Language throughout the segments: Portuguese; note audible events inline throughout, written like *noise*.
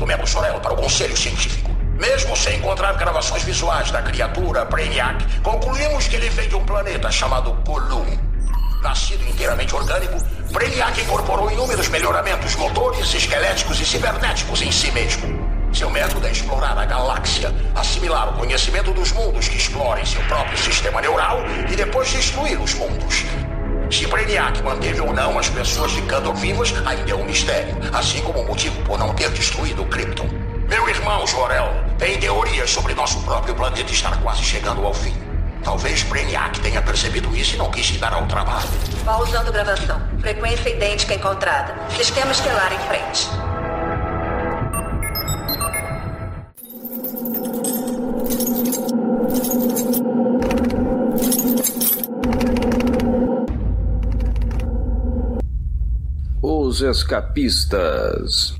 Tomemos Sorel para o conselho científico. Mesmo sem encontrar gravações visuais da criatura Brainiac, concluímos que ele vem de um planeta chamado Colum. Nascido inteiramente orgânico, Brainiac incorporou inúmeros melhoramentos motores, esqueléticos e cibernéticos em si mesmo. Seu método é explorar a galáxia, assimilar o conhecimento dos mundos que explorem seu próprio sistema neural e depois destruir os mundos. Se Brainiac manteve ou não as pessoas ficando vivas ainda é um mistério, assim como o motivo por não ter destruído Krypton. Meu irmão Jorel tem teorias sobre nosso próprio planeta estar quase chegando ao fim. Talvez Brainiac tenha percebido isso e não quis se dar ao trabalho. Pausando gravação. Frequência idêntica encontrada. Sistema estelar em frente. Escapistas.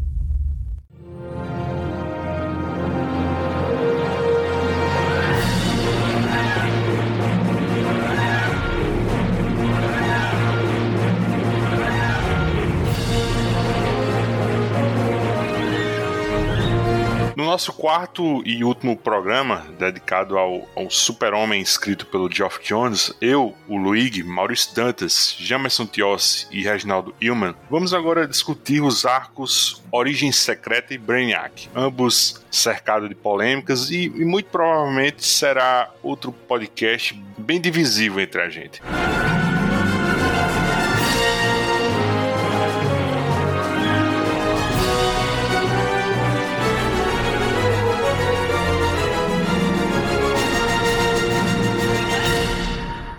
Nosso quarto e último programa, dedicado ao, ao super-homem escrito pelo Geoff Jones, eu, o Luigi, Maurício Dantas, Jamerson Tiossi e Reginaldo Hillman, vamos agora discutir os arcos Origem Secreta e Brainiac, ambos cercados de polêmicas e, e muito provavelmente será outro podcast bem divisível entre a gente.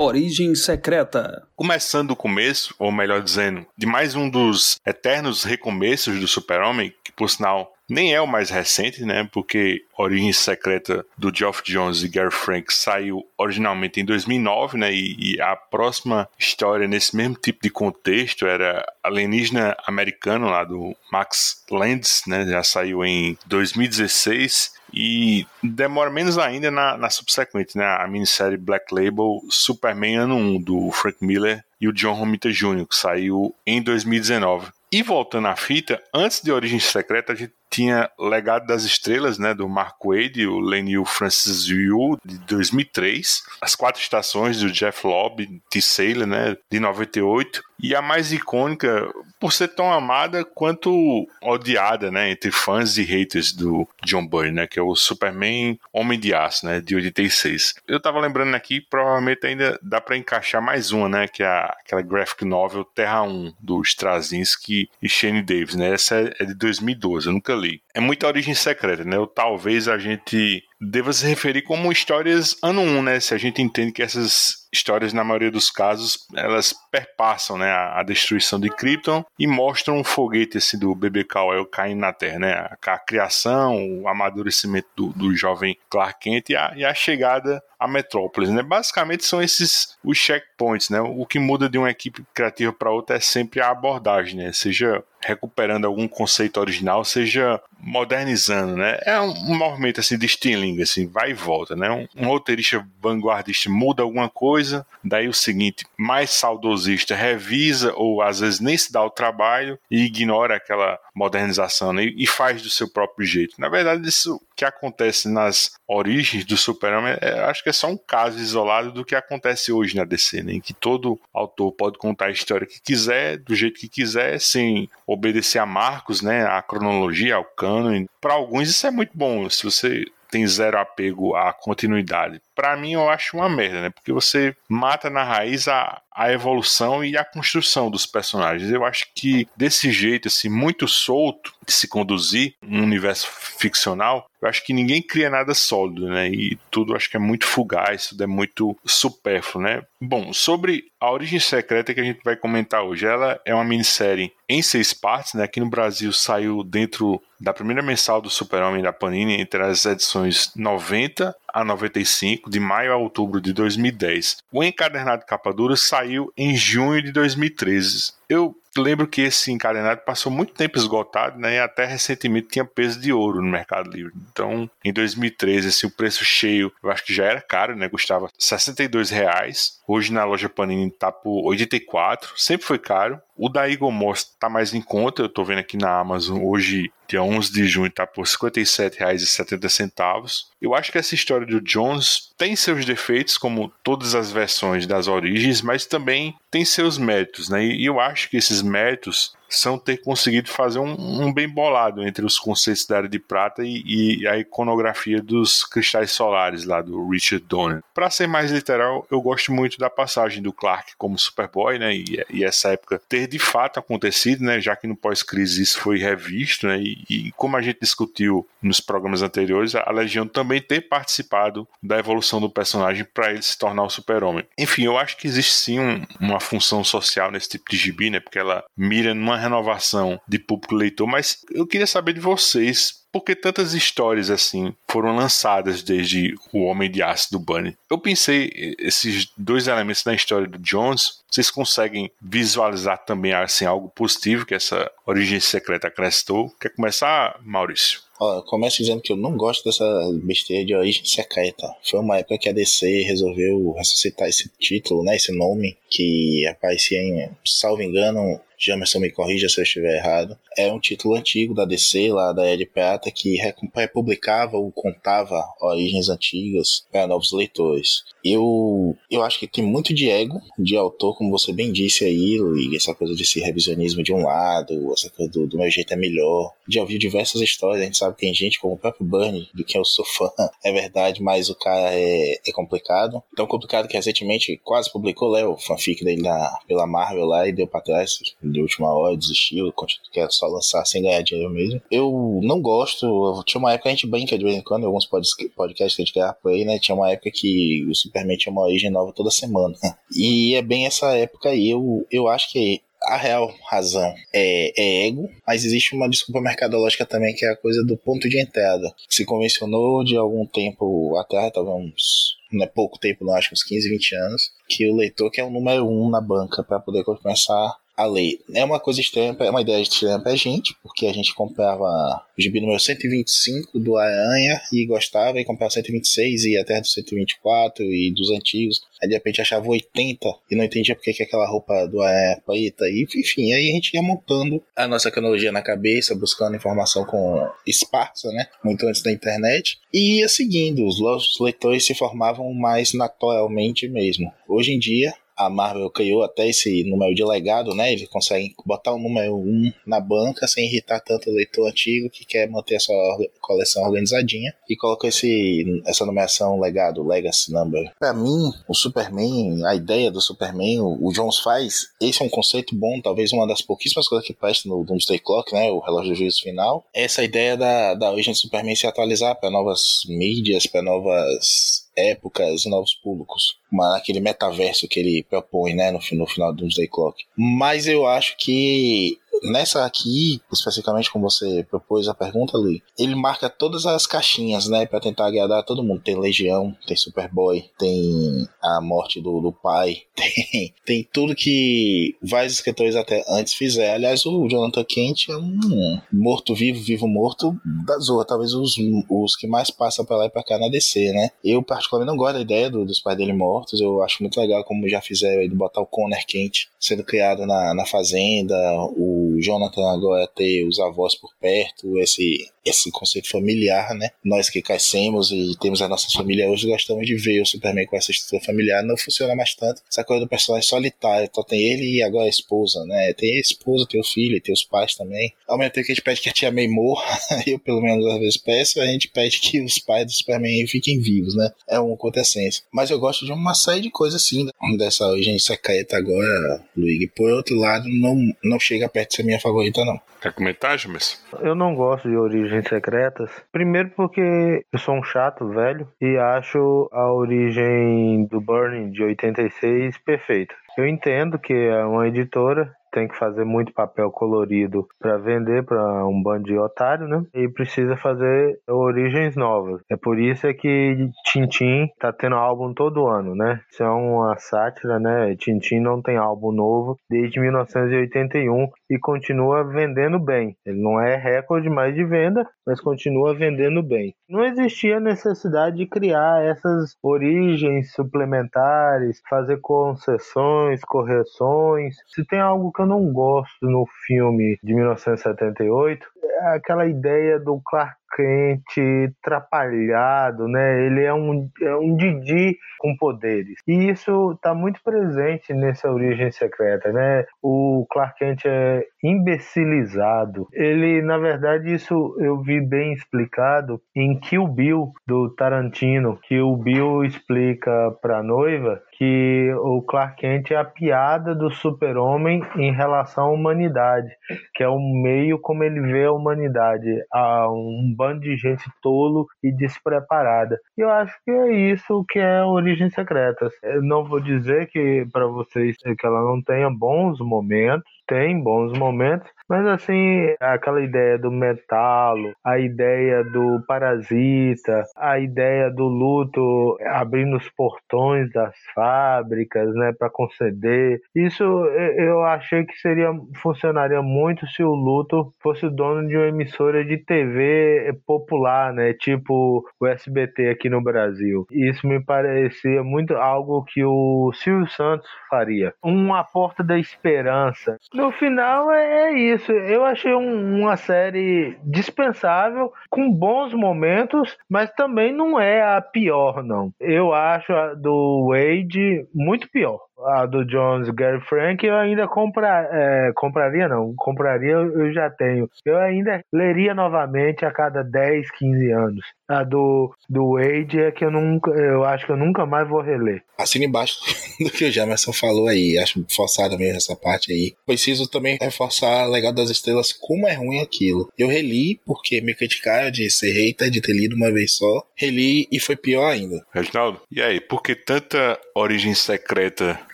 Origem Secreta. Começando o começo, ou melhor dizendo, de mais um dos eternos recomeços do Super-Homem, que por sinal nem é o mais recente, né? Porque Origem Secreta do Geoff Jones e Gary Frank saiu originalmente em 2009, né? E, e, a próxima história nesse mesmo tipo de contexto era Alienígena Americano lá do Max Landis, né? Já saiu em 2016 e demora menos ainda na, na subsequente, né? A minissérie Black Label Superman Ano 1, do Frank Miller e o John Romita Jr., que saiu em 2019. E voltando à fita, antes de Origem Secreta, a gente tinha Legado das Estrelas, né, do Mark Wade, o Lenil Francis Yu, de 2003, As Quatro Estações, do Jeff Lobb, T. Saylor, né, de 98, e a mais icônica, por ser tão amada quanto odiada, né, entre fãs e haters do John Byrne, né, que é o Superman Homem de Aço, né, de 86. Eu tava lembrando aqui, provavelmente ainda dá para encaixar mais uma, né, que é aquela graphic novel Terra 1, do Straczynski e Shane Davis, né, essa é de 2012, eu nunca li. É muita origem secreta, né, ou talvez a gente deva se referir como histórias ano 1, né, se a gente entende que essas histórias, na maioria dos casos, elas perpassam né, a, a destruição de Krypton e mostram um foguete assim, do bebê Kal-El caindo na Terra, né? A, a criação, o amadurecimento do, do jovem Clark Kent e a, e a chegada à metrópole. Né? Basicamente são esses os checkpoints. Né? O que muda de uma equipe criativa para outra é sempre a abordagem, né? seja recuperando algum conceito original, seja modernizando, né? É um, movimento assim de stealing, assim, vai e volta, né? Um, um, roteirista vanguardista muda alguma coisa, daí o seguinte, mais saudosista revisa ou às vezes nem se dá o trabalho e ignora aquela modernização né? e faz do seu próprio jeito. Na verdade, isso que acontece nas origens do Super-Homem, é, acho que é só um caso isolado do que acontece hoje na DC, né? em que todo autor pode contar a história que quiser, do jeito que quiser, sem obedecer a marcos, né? a cronologia, ao canon. Para alguns isso é muito bom, se você tem zero apego à continuidade. Para mim, eu acho uma merda, né? Porque você mata na raiz a, a evolução e a construção dos personagens. Eu acho que desse jeito, assim, muito solto de se conduzir um universo ficcional, eu acho que ninguém cria nada sólido, né? E tudo acho que é muito fugaz, tudo é muito supérfluo, né? Bom, sobre a origem secreta que a gente vai comentar hoje, ela é uma minissérie em seis partes, né? Aqui no Brasil saiu dentro da primeira mensal do Super-Homem da Panini entre as edições 90 a 95, de maio a outubro de 2010. O encadernado capa dura saiu em junho de 2013. Eu lembro que esse encadenado passou muito tempo esgotado, né? E até recentemente tinha peso de ouro no Mercado Livre. Então, em 2013, assim, o preço cheio, eu acho que já era caro, né? Custava 62 reais. Hoje na loja Panini tá por 84, sempre foi caro. O da Eagle Moss tá mais em conta, eu tô vendo aqui na Amazon hoje, dia 11 de junho, tá por R$ 57,70. Eu acho que essa história do Jones tem seus defeitos, como todas as versões das origens, mas também tem seus méritos, né? E eu acho que esses méritos são ter conseguido fazer um, um, bem bolado entre os conceitos da Era de Prata e, e a iconografia dos cristais solares lá do Richard Donner. Para ser mais literal, eu gosto muito da passagem do Clark como Superboy, né? E, e, essa época ter de fato acontecido, né? Já que no pós-crise isso foi revisto, né? E, e, como a gente discutiu nos programas anteriores, a Legião também ter participado da evolução do personagem para ele se tornar o Super-Homem. Enfim, eu acho que existe sim um, uma função social nesse tipo de gibi, né? Porque ela mira numa renovação de público leitor, mas eu queria saber de vocês por que tantas histórias assim foram lançadas desde O Homem de Aço do Bunny. Eu pensei esses dois elementos da história do Jones, vocês conseguem visualizar também assim algo positivo que essa origem secreta acrescentou? Quer começar, Maurício? Eu começo dizendo que eu não gosto dessa besteira de origem secreta. Foi uma época que a DC resolveu ressuscitar esse título, né, esse nome, que aparecia em, salvo engano, Jamerson me corrija se eu estiver errado. É um título antigo da DC, lá da Ed Prata, que republicava ou contava origens antigas para novos leitores. Eu, eu acho que tem muito de ego de autor, como você bem disse aí, Luiz, essa coisa desse revisionismo de um lado, essa coisa do, do meu jeito é melhor. Já ouvi diversas histórias, a gente sabe que tem gente como o próprio Bernie, do que eu sou fã, *laughs* é verdade, mas o cara é, é complicado. Tão complicado que recentemente quase publicou, né, o fanfic dele na, pela Marvel lá e deu pra trás de última hora, desistiu, quer só lançar sem ganhar dinheiro mesmo. Eu não gosto, tinha uma época a gente brinca de vez em quando, alguns podcasts que a gente por aí, né? Tinha uma época que o Superman tinha uma origem nova toda semana. *laughs* E é bem essa época aí, eu, eu acho que a real razão é, é, ego, mas existe uma desculpa mercadológica também, que é a coisa do ponto de entrada. Se convencionou de algum tempo atrás, talvez uns. Não é pouco tempo, não acho, uns 15, 20 anos, que o leitor quer o número um na banca para poder começar a lei. É uma coisa estranha, é uma ideia estranha pra gente, porque a gente comprava o gibi número 125 do Aranha e gostava, e comprava 126 e até do 124 e dos antigos. Aí de repente achava 80 e não entendia porque que aquela roupa do Aranha é preta. E enfim, aí a gente ia montando a nossa cronologia na cabeça, buscando informação com esparsa, né? Muito antes da internet. E ia seguindo, os leitores se formavam mais naturalmente mesmo. Hoje em dia, a Marvel criou até esse número de legado, né? Eles conseguem botar o número 1 na banca sem irritar tanto o leitor antigo que quer manter a sua coleção organizadinha e coloca esse, essa numeração legado, Legacy Number. Para mim, o Superman, a ideia do Superman, o, o, Jones faz, esse é um conceito bom, talvez uma das pouquíssimas coisas que presta no Doomsday Clock, né? O relógio do juízo final. Essa ideia da, da origem do Superman se atualizar para novas mídias, para novas épocas e novos públicos. Aquele metaverso que ele propõe, né, no, no final do Doomsday Clock. Mas eu acho que nessa aqui, especificamente como você propôs a pergunta, Luiz, ele marca todas as caixinhas, né, para tentar agradar todo mundo. Tem Legião, tem Superboy, tem a morte do, do pai, *laughs* tem, tem tudo que vários escritores até antes fizeram. Aliás, o Jonathan Kent é um morto-vivo, vivo-morto da Zorra, talvez os, os que mais passam para lá e para cá na DC, né? Eu, particularmente, não gosto da ideia do, dos pais dele mortos, eu acho muito legal como já fizeram de botar o Connor Kent sendo criado na, na Fazenda, o all Jonathan agora ter os avós por perto, esse, esse conceito familiar, né? Nós que crescemos e temos a nossa família hoje, gostamos de ver o Superman com essa estrutura familiar, não funciona mais tanto. Essa coisa do personagem solitário, então tem ele e agora a esposa, né? Tem a esposa, tem o filho, tem os pais também. Ao mesmo tempo que a gente pede que a tia May morra, *laughs* eu pelo menos às vezes peço, a gente pede que os pais do Superman fiquem vivos, né? É uma acontecência. Mas eu gosto de uma série de coisas assim, né? dessa origem secreta agora, Luigi. Por outro lado, não, não chega perto de ser minha favorita, não. Quer comentar, James? Eu não gosto de origens secretas. Primeiro porque eu sou um chato velho e acho a origem do Burning de 86 perfeita. Eu entendo que é uma editora tem que fazer muito papel colorido para vender para um bando de otário, né? E precisa fazer origens novas. É por isso é que Tintin tá tendo álbum todo ano, né? Isso é uma sátira, né? Tintin não tem álbum novo desde 1981 e continua vendendo bem. Ele não é recorde mais de venda, mas continua vendendo bem. Não existia necessidade de criar essas origens suplementares, fazer concessões, correções. Se tem algo que eu não gosto no filme de 1978, é aquela ideia do Clark Kent trapalhado, né? Ele é um, é um Didi com poderes. E isso está muito presente nessa origem secreta, né? O Clark Kent é imbecilizado. Ele, na verdade, isso eu vi bem explicado em Kill Bill do Tarantino, que o Bill explica para a noiva que o Clark Kent é a piada do super-homem em relação à humanidade, que é o meio como ele vê a humanidade, a um bando de gente tolo e despreparada. E eu acho que é isso que é Origens Secretas. Eu não vou dizer que para vocês que ela não tenha bons momentos, tem bons momentos, mas assim, aquela ideia do metalo, a ideia do parasita, a ideia do luto abrindo os portões das fábricas, né, para conceder. Isso eu achei que seria funcionaria muito se o luto fosse dono de uma emissora de TV popular, né, tipo o SBT aqui no Brasil. Isso me parecia muito algo que o Silvio Santos faria. Uma porta da esperança no final é, é isso. Eu achei um, uma série dispensável, com bons momentos, mas também não é a pior, não. Eu acho a do Wade muito pior a do Jones Gary Frank eu ainda compra, é, compraria não, compraria eu já tenho. Eu ainda leria novamente a cada 10, 15 anos. A do, do Wade é que eu nunca, eu acho que eu nunca mais vou reler. Assina embaixo *laughs* do que o Jamerson falou aí, acho forçada mesmo essa parte aí. Preciso também reforçar Legado das Estrelas, como é ruim aquilo. Eu reli porque me criticaram de ser hater, de ter lido uma vez só. Reli e foi pior ainda. Reginaldo, e aí, por que tanta origem secreta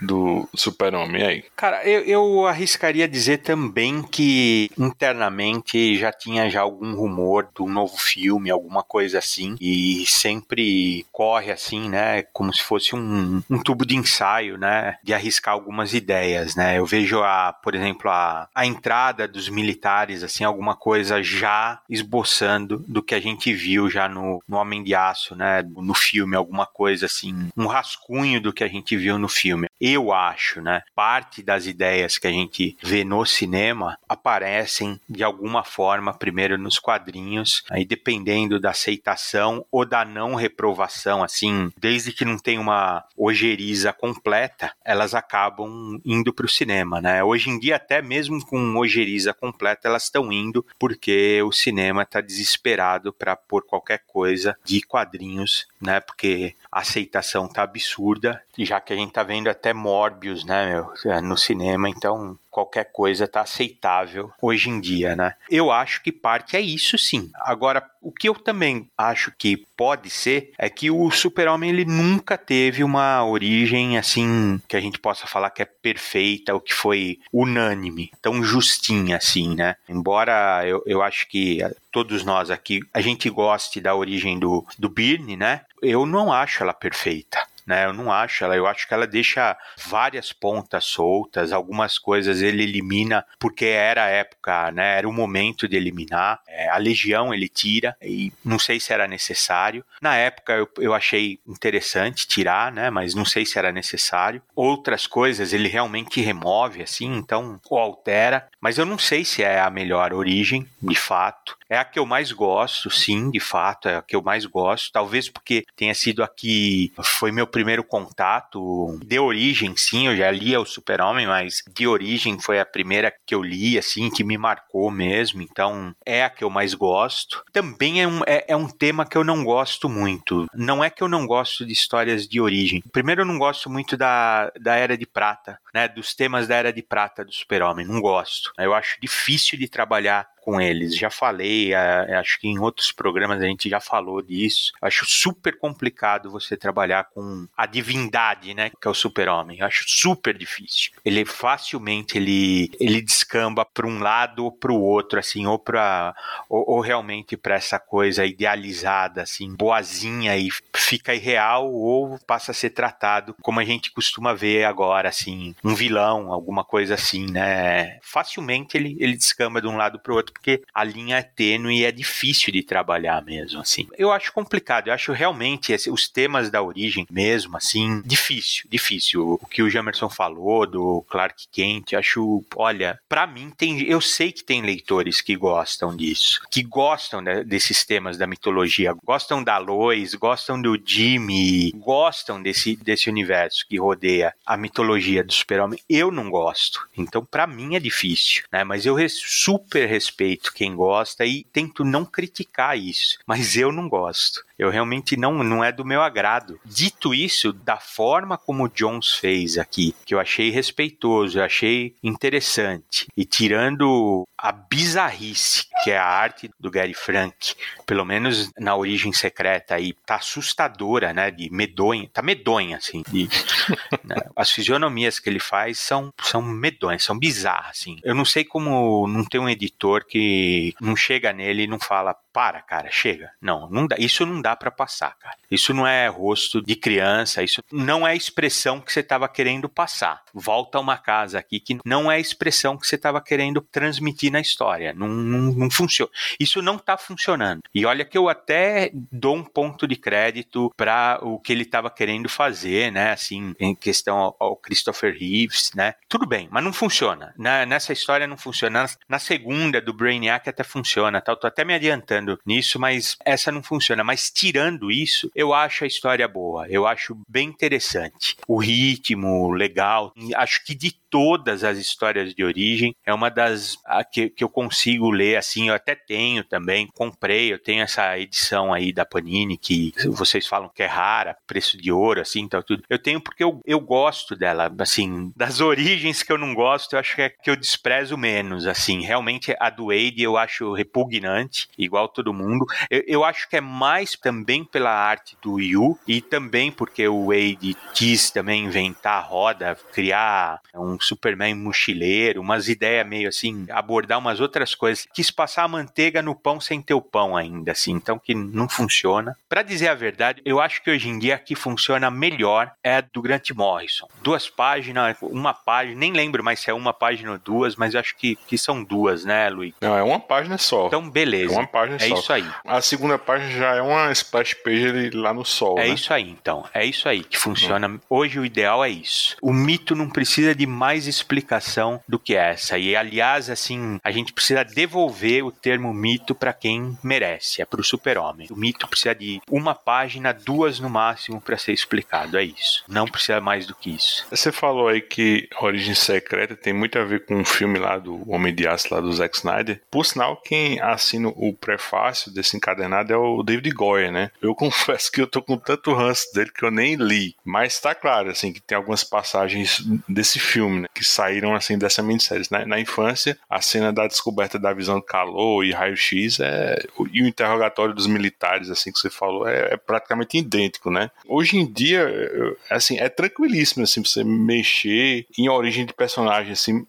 do Super-Homem aí? Cara, eu, eu arriscaria dizer também que internamente já tinha já algum rumor de um novo filme, alguma coisa assim, e sempre corre assim, né, como se fosse um, um tubo de ensaio, né, de arriscar algumas ideias, né. Eu vejo a, por exemplo, a, a entrada dos militares, assim, alguma coisa já esboçando do que a gente viu já no, no Homem de Aço, né, no filme, alguma coisa assim, um rascunho do que a gente viu no filme eu acho, né? Parte das ideias que a gente vê no cinema aparecem de alguma forma primeiro nos quadrinhos, aí dependendo da aceitação ou da não reprovação, assim, desde que não tem uma ojeriza completa, elas acabam indo para o cinema, né? Hoje em dia até mesmo com ojeriza completa elas estão indo porque o cinema está desesperado para pôr qualquer coisa de quadrinhos, né? Porque a aceitação tá absurda, já que a gente tá vendo até Morbius, né, meu, é, no cinema, então qualquer coisa tá aceitável hoje em dia, né? Eu acho que parte é isso sim. Agora, o que eu também acho que pode ser é que o Super-Homem ele nunca teve uma origem assim que a gente possa falar que é perfeita ou que foi unânime, tão justinha assim, né? Embora eu, eu acho que todos nós aqui a gente goste da origem do, do Birne, né? Eu não acho ela perfeita né? Eu não acho ela, eu acho que ela deixa várias pontas soltas, algumas coisas ele elimina porque era a época, né? Era o momento de eliminar. É, a Legião ele tira e não sei se era necessário. Na época eu, eu achei interessante tirar, né? Mas não sei se era necessário. Outras coisas ele realmente remove, assim, então ou altera. Mas eu não sei se é a melhor origem, de fato. É a que eu mais gosto, sim, de fato, é a que eu mais gosto. Talvez porque tenha sido a que foi meu primeiro contato. De origem, sim, eu já lia o Super-Homem, mas de origem foi a primeira que eu li, assim, que me marcou mesmo. Então, é a que eu mais gosto. Também é um, é, é um tema que eu não gosto muito. Não é que eu não gosto de histórias de origem. Primeiro, eu não gosto muito da, da Era de Prata, né? Dos temas da Era de Prata do Super-Homem. Não gosto. Eu acho difícil de trabalhar com eles. Já falei, acho que em outros programas a gente já falou disso. Acho super complicado você trabalhar com a divindade, né, que é o super-homem. Acho super difícil. Ele facilmente ele, ele descamba para um lado ou para o outro, assim, ou para ou, ou realmente para essa coisa idealizada, assim, boazinha e fica irreal ou passa a ser tratado como a gente costuma ver agora, assim, um vilão, alguma coisa assim, né? Facilmente ele, ele descamba de um lado para o outro porque a linha é tênue e é difícil de trabalhar mesmo, assim. Eu acho complicado, eu acho realmente esse, os temas da origem mesmo, assim, difícil, difícil. O que o Jamerson falou do Clark Kent, acho, olha, para mim tem, eu sei que tem leitores que gostam disso, que gostam de, desses temas da mitologia, gostam da Lois, gostam do Jimmy, gostam desse, desse universo que rodeia a mitologia do super-homem. Eu não gosto, então para mim é difícil, né? Mas eu res, super respeito quem gosta e tento não criticar isso, mas eu não gosto. Eu realmente não, não é do meu agrado. Dito isso, da forma como o Jones fez aqui, que eu achei respeitoso, eu achei interessante, e tirando a bizarrice que é a arte do Gary Frank, pelo menos na origem secreta aí, tá assustadora, né? De medonha, tá medonha, assim. De, *laughs* né, as fisionomias que ele faz são, são medonhas, são bizarras, assim. Eu não sei como não tem um editor que não chega nele e não fala, para, cara, chega. Não, não dá, isso não dá para passar, cara. Isso não é rosto de criança, isso não é expressão que você estava querendo passar. Volta a uma casa aqui que não é expressão que você estava querendo transmitir na história. Não, não, não funciona. Isso não está funcionando. E olha que eu até dou um ponto de crédito para o que ele estava querendo fazer, né? Assim, em questão ao, ao, Christopher Reeves, né? Tudo bem, mas não funciona. Na, nessa história não funciona. Na segunda do Brainiac até funciona? Eu tô até me adiantando nisso, mas essa não funciona. Mas tirando isso, eu acho a história boa. Eu acho bem interessante. O ritmo, legal. Acho que de todas as histórias de origem, é uma das que, que eu consigo ler assim. Eu até tenho também, comprei. Eu tenho essa edição aí da Panini que vocês falam que é rara, preço de ouro, assim, tal, tudo. Eu tenho porque eu, eu gosto dela, assim, das origens que eu não gosto, eu acho que é que eu desprezo menos, assim. Realmente a do Wade eu acho repugnante, igual todo mundo. Eu, eu acho que é mais também pela arte do Yu e também porque o Wade quis também inventar a roda, criar um Superman mochileiro, umas ideias meio assim, abordar umas outras coisas. Quis passar a manteiga no pão sem ter o pão ainda, assim, então que não funciona. Para dizer a verdade, eu acho que hoje em dia a que funciona melhor é a do Grant Morrison. Duas páginas, uma página, nem lembro mais se é uma página ou duas, mas acho que, que são duas, né, Luiz? Não, é uma página só. Então, beleza. É uma página é isso aí. A segunda página já é uma splash page lá no sol. É né? isso aí, então. É isso aí que funciona. Hoje o ideal é isso. O mito não precisa de mais explicação do que essa. E aliás, assim, a gente precisa devolver o termo mito para quem merece. É para o super-homem. O mito precisa de uma página, duas no máximo para ser explicado. É isso. Não precisa mais do que isso. Você falou aí que Origem Secreta tem muito a ver com um filme lá do Homem de Aço, lá do Zack Snyder. Por sinal, quem assina o prefácio desse encadernado é o David Goyer, né? Eu *laughs* confesso que eu tô com tanto ranço dele que eu nem li. Mas tá claro, assim, que tem algumas passagens desse filme, né, que saíram, assim, dessa minissérie. Na, na infância, a cena da descoberta da visão do calor e raio-x é... e o interrogatório dos militares, assim, que você falou, é, é praticamente idêntico, né? Hoje em dia, assim, é tranquilíssimo, assim, você mexer em origem de personagem, assim,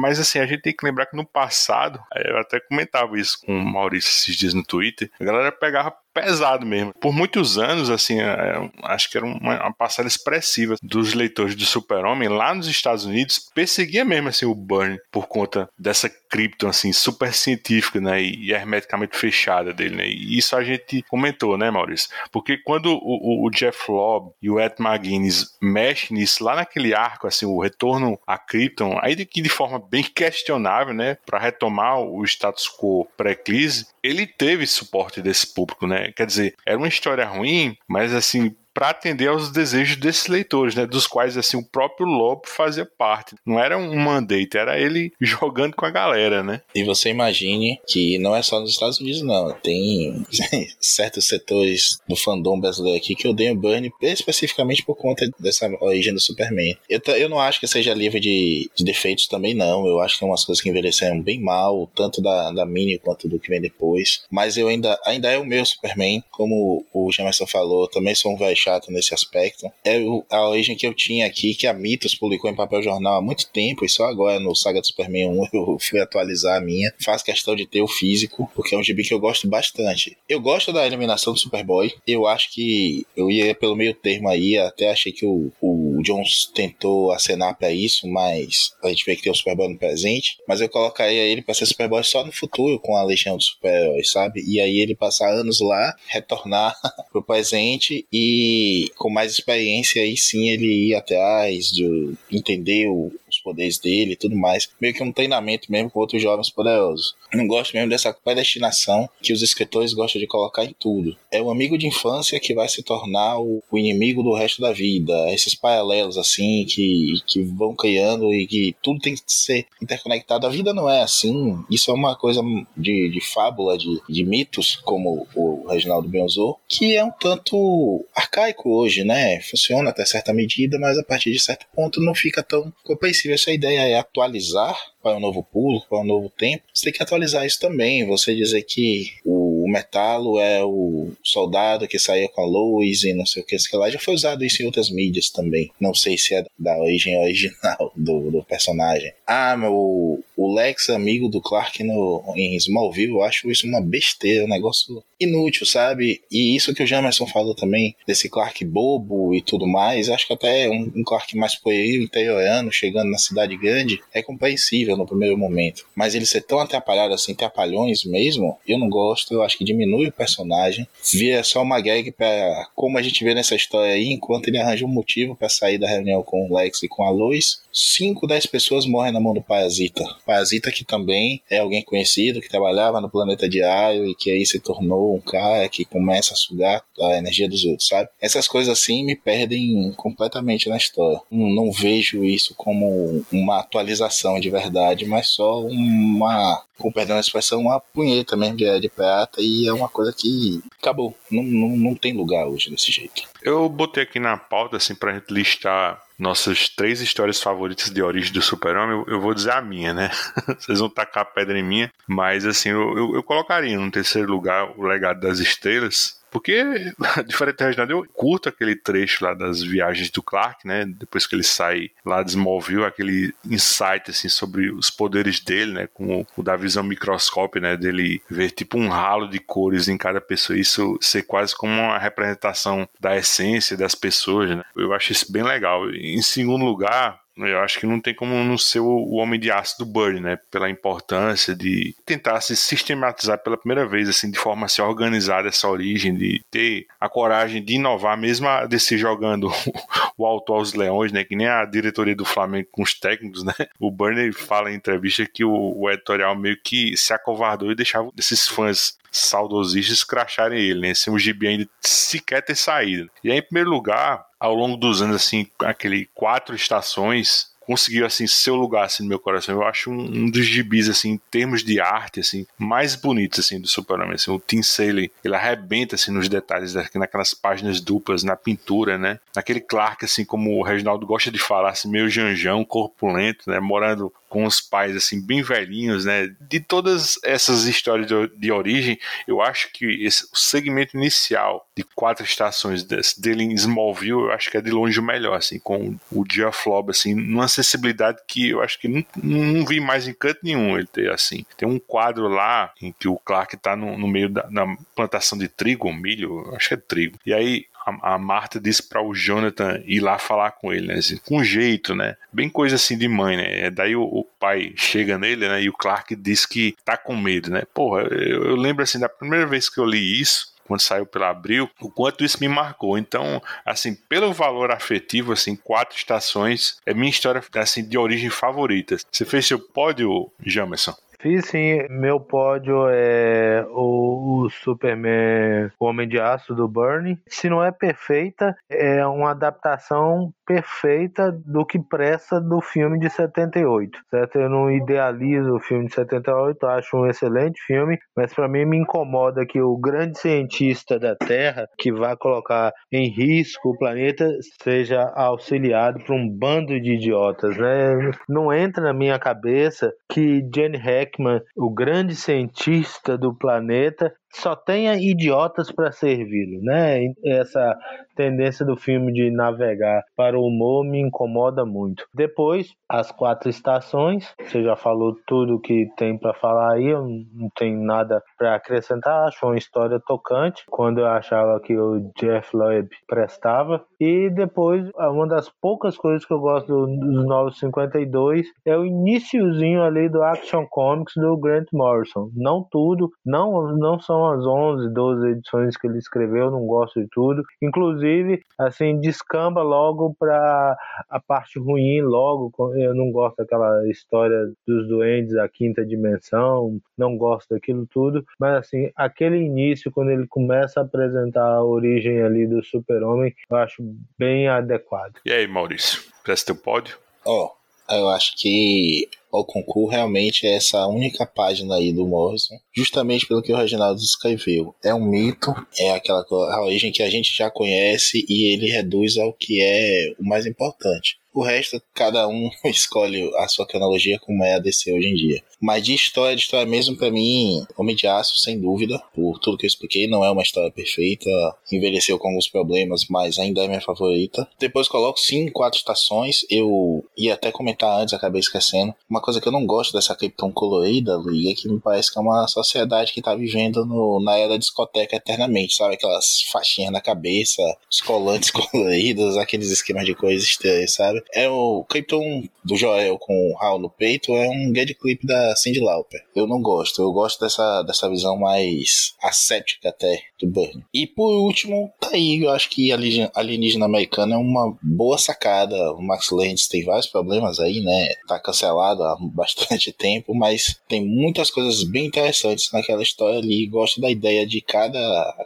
mas, assim, a gente tem que lembrar que no passado, eu até comentava isso com o Maurício esses dias no Twitter, a galera pegava pesado mesmo. Por muitos anos, assim, é, é, acho que era uma, uma parcela expressiva dos leitores do Super-Homem lá nos Estados Unidos perseguia mesmo assim o Burn por conta dessa Krypton assim super científica, né, e hermeticamente fechada dele, né? E isso a gente comentou, né, Maurício? Porque quando o, o Jeff Lobb e o Ed McGuinness mexem nisso lá naquele arco assim, o retorno a Krypton, aí de de forma bem questionável, né, para retomar o status quo pré-crise, ele teve suporte desse público, né? Quer dizer, era uma história ruim, mas assim, para atender aos desejos desses leitores, né? Dos quais assim o próprio Lobo fazia parte. Não era um mandate, era ele *laughs* jogando com a galera, né? E você imagine que não é só nos Estados Unidos, não. Tem *laughs* certos setores do fandom brasileiro aqui que odeiam Burn especificamente por conta dessa origem do Superman. Eu, eu não acho que seja livre de, de defeitos também, não. Eu acho que tem umas coisas que envelheceram bem mal, tanto da, da Mini quanto do que vem depois. Mas eu ainda, ainda é o meu Superman, como o Jamerson falou, também sou um velho chato nesse aspecto. É a origem que eu tinha aqui, que a Mitos publicou em papel jornal há muito tempo, e só agora no Saga do Superman 1 *laughs* eu fui atualizar a minha. Faço questão de ter o físico, porque é um gibi que eu gosto bastante. Eu gosto da eliminação do Superboy. Eu acho que eu ia pelo meio termo aí, até achei que o, o Jones tentou acenar para isso, mas a gente vê que tem o Superboy no presente. Mas eu colocaria ele para ser Superboy só no futuro, com a Legião dos Super-Heróis, sabe? E aí ele passar anos lá, *laughs* retornar pro presente e com mais experiência aí sim ele ir atrás de entender o, poderes dele e tudo mais. Meio que um treinamento mesmo com outros jovens poderosos. Não gosto mesmo dessa predestinação que os escritores gostam de colocar em tudo. É o amigo de infância que vai se tornar o, inimigo do resto da vida. Esses paralelos assim que, que vão criando e que tudo tem que ser interconectado. A vida não é assim. Isso é uma coisa de, de fábula, de, de mitos, como o Reginaldo usou, que é um tanto arcaico hoje, né? Funciona até certa medida, mas a partir de certo ponto não fica tão compreensível. Essa ideia é atualizar para um novo pulo, para um novo tempo. Você tem que atualizar isso também. Você dizer que o Metalo é o soldado que saía com a luz e não sei o que, que lá. Já foi usado isso em outras mídias também. Não sei se é da origem original *laughs* do, do personagem. Ah, meu, o Lex, amigo do Clark no, em Smallville, eu acho isso uma besteira, um negócio inútil, sabe? E isso que o Jamerson falou também, desse Clark bobo e tudo mais, acho que até um, um Clark mais poeiro, interiorano, chegando na cidade grande, é compreensível no primeiro momento. Mas ele ser tão atrapalhado assim, atrapalhões mesmo, eu não gosto, eu acho que diminui o personagem, vira só uma gag pra, como a gente vê nessa história aí, enquanto ele arranja um motivo para sair da reunião com o Lex e com a Lois, 5, 10 pessoas morrem na mão do Parasita. Parasita que também é alguém conhecido, que trabalhava no planeta diário e que aí se tornou um cara que começa a sugar a energia dos outros, sabe? Essas coisas assim me perdem completamente na história. Não, não vejo isso como uma atualização de verdade, mas só uma, com perdão da expressão, uma punheta mesmo de, de prata e é uma coisa que acabou. Não, não, não tem lugar hoje desse jeito. Eu botei aqui na pauta, assim, pra gente listar nossas três histórias favoritas de origem do Super-Homem, eu, vou dizer a minha, né? *laughs* Vocês vão tacar pedra em minha, mas assim, eu, eu, eu colocaria no terceiro lugar o Legado das Estrelas, porque, *laughs* diferente do Reginaldo, eu curto aquele trecho lá das viagens do Clark, né? Depois que ele sai lá de Smallville, aquele insight, assim, sobre os poderes dele, né? Com o da visão microscópio, né? Dele ver, tipo, um ralo de cores em cada pessoa. Isso ser quase como uma representação da essência das pessoas, né? Eu acho isso bem legal. Em segundo lugar, eu acho que não tem como não ser o, homem de aço do Burn, né? Pela importância de tentar se sistematizar pela primeira vez, assim, de forma a se organizar essa origem, de ter a coragem de inovar, mesmo a DC jogando *laughs* o alto aos leões, né? Que nem a diretoria do Flamengo com os técnicos, né? O Burn fala em entrevista que o, o editorial meio que se acovardou e deixava esses fãs saudosistas cracharem ele, né? Sem o gibi ainda sequer ter saído. E aí, em primeiro lugar, ao longo dos anos, assim, aquele quatro estações conseguiu assim seu lugar assim no meu coração. Eu acho um, um, dos gibis assim em termos de arte assim mais bonitos assim do Super-Homem. Assim, o Tim Sale, ele arrebenta assim nos detalhes naquelas páginas duplas, na pintura, né? Naquele Clark assim como o Reginaldo gosta de falar, assim meio janjão, corpulento, né, morando com os pais assim bem velhinhos, né? De todas essas histórias de, de origem, eu acho que esse, o segmento inicial de quatro estações desse, dele em Smallville, eu acho que é de longe o melhor, assim, com o Jeff assim, numa sensibilidade que eu acho que não, não vi mais em canto nenhum ele ter assim. Tem um quadro lá em que o Clark tá no, no meio da plantação de trigo milho, acho que é trigo. E aí a, Marta disse para o Jonathan ir lá falar com ele, né? Assim, com jeito, né? Bem coisa assim de mãe, né? Daí o, o, pai chega nele, né? E o Clark diz que tá com medo, né? Porra, eu, eu lembro assim, da primeira vez que eu li isso, quando saiu pela Abril, o quanto isso me marcou. Então, assim, pelo valor afetivo, assim, quatro estações é minha história assim de origem favorita. Você fez seu pódio, Jamerson? Fiz sim, meu pódio é o, o Superman o Homem de Aço do Bernie. Se não é perfeita, é uma adaptação perfeita do que presta do filme de 78, certo? Eu não idealizo o filme de 78, acho um excelente filme, mas para mim me incomoda que o grande cientista da Terra que vai colocar em risco o planeta seja auxiliado por um bando de idiotas, né? Não entra na minha cabeça que Jenny Hackman, o grande cientista do planeta, só tenha idiotas para servi-lo, né? Essa tendência do filme de navegar para o humor me incomoda muito. Depois, as quatro estações, você já falou tudo que tem para falar aí, eu não tenho nada para acrescentar, acho uma história tocante, quando eu achava que o Jeff Loeb prestava. E depois, uma das poucas coisas que eu gosto dos Novos 52 é o iníciozinho ali do Action Comics do Grant Morrison. Não tudo, não, não são as 11, 12 edições que ele escreveu, não gosto de tudo. Inclusive, assim, descamba logo para a parte ruim, logo. Eu não gosto daquela história dos duendes, a quinta dimensão, não gosto daquilo tudo. Mas, assim, aquele início, quando ele começa a apresentar a origem ali do super-homem, eu acho bem adequado. E aí, Maurício, presta teu pódio? Ó, oh, eu acho que o concurso realmente é essa única página aí do Morrison, justamente pelo que o Reginaldo escreveu. É um mito, é aquela origem que a gente já conhece e ele reduz ao que é o mais importante. O resto, cada um *laughs* escolhe a sua cronologia como é a DC hoje em dia. Mas de história, de história mesmo, para mim, Homem de Aço, sem dúvida, por tudo que eu expliquei, não é uma história perfeita, envelheceu com alguns problemas, mas ainda é minha favorita. Depois coloco sim quatro estações, eu ia até comentar antes, acabei esquecendo. Uma coisa que eu não gosto dessa Krypton colorida, Luiz, é que me parece que é uma sociedade que tá vivendo no, na era discoteca eternamente, sabe? Aquelas faixinhas na cabeça, os colantes *laughs* coloridos, aqueles esquemas de coisas estranhas, sabe? É o Krypton do Joel com o Hal no peito, é um gag clip da Cindy Lauper. Eu não gosto, eu gosto dessa, dessa visão mais ascética até do Burn. E por último, tá aí, eu acho que Alienígena Americana é uma boa sacada. O Max Landis tem vários problemas aí, né? Tá cancelado há *laughs* bastante tempo, mas tem muitas coisas bem interessantes naquela história ali. Gosto da ideia de cada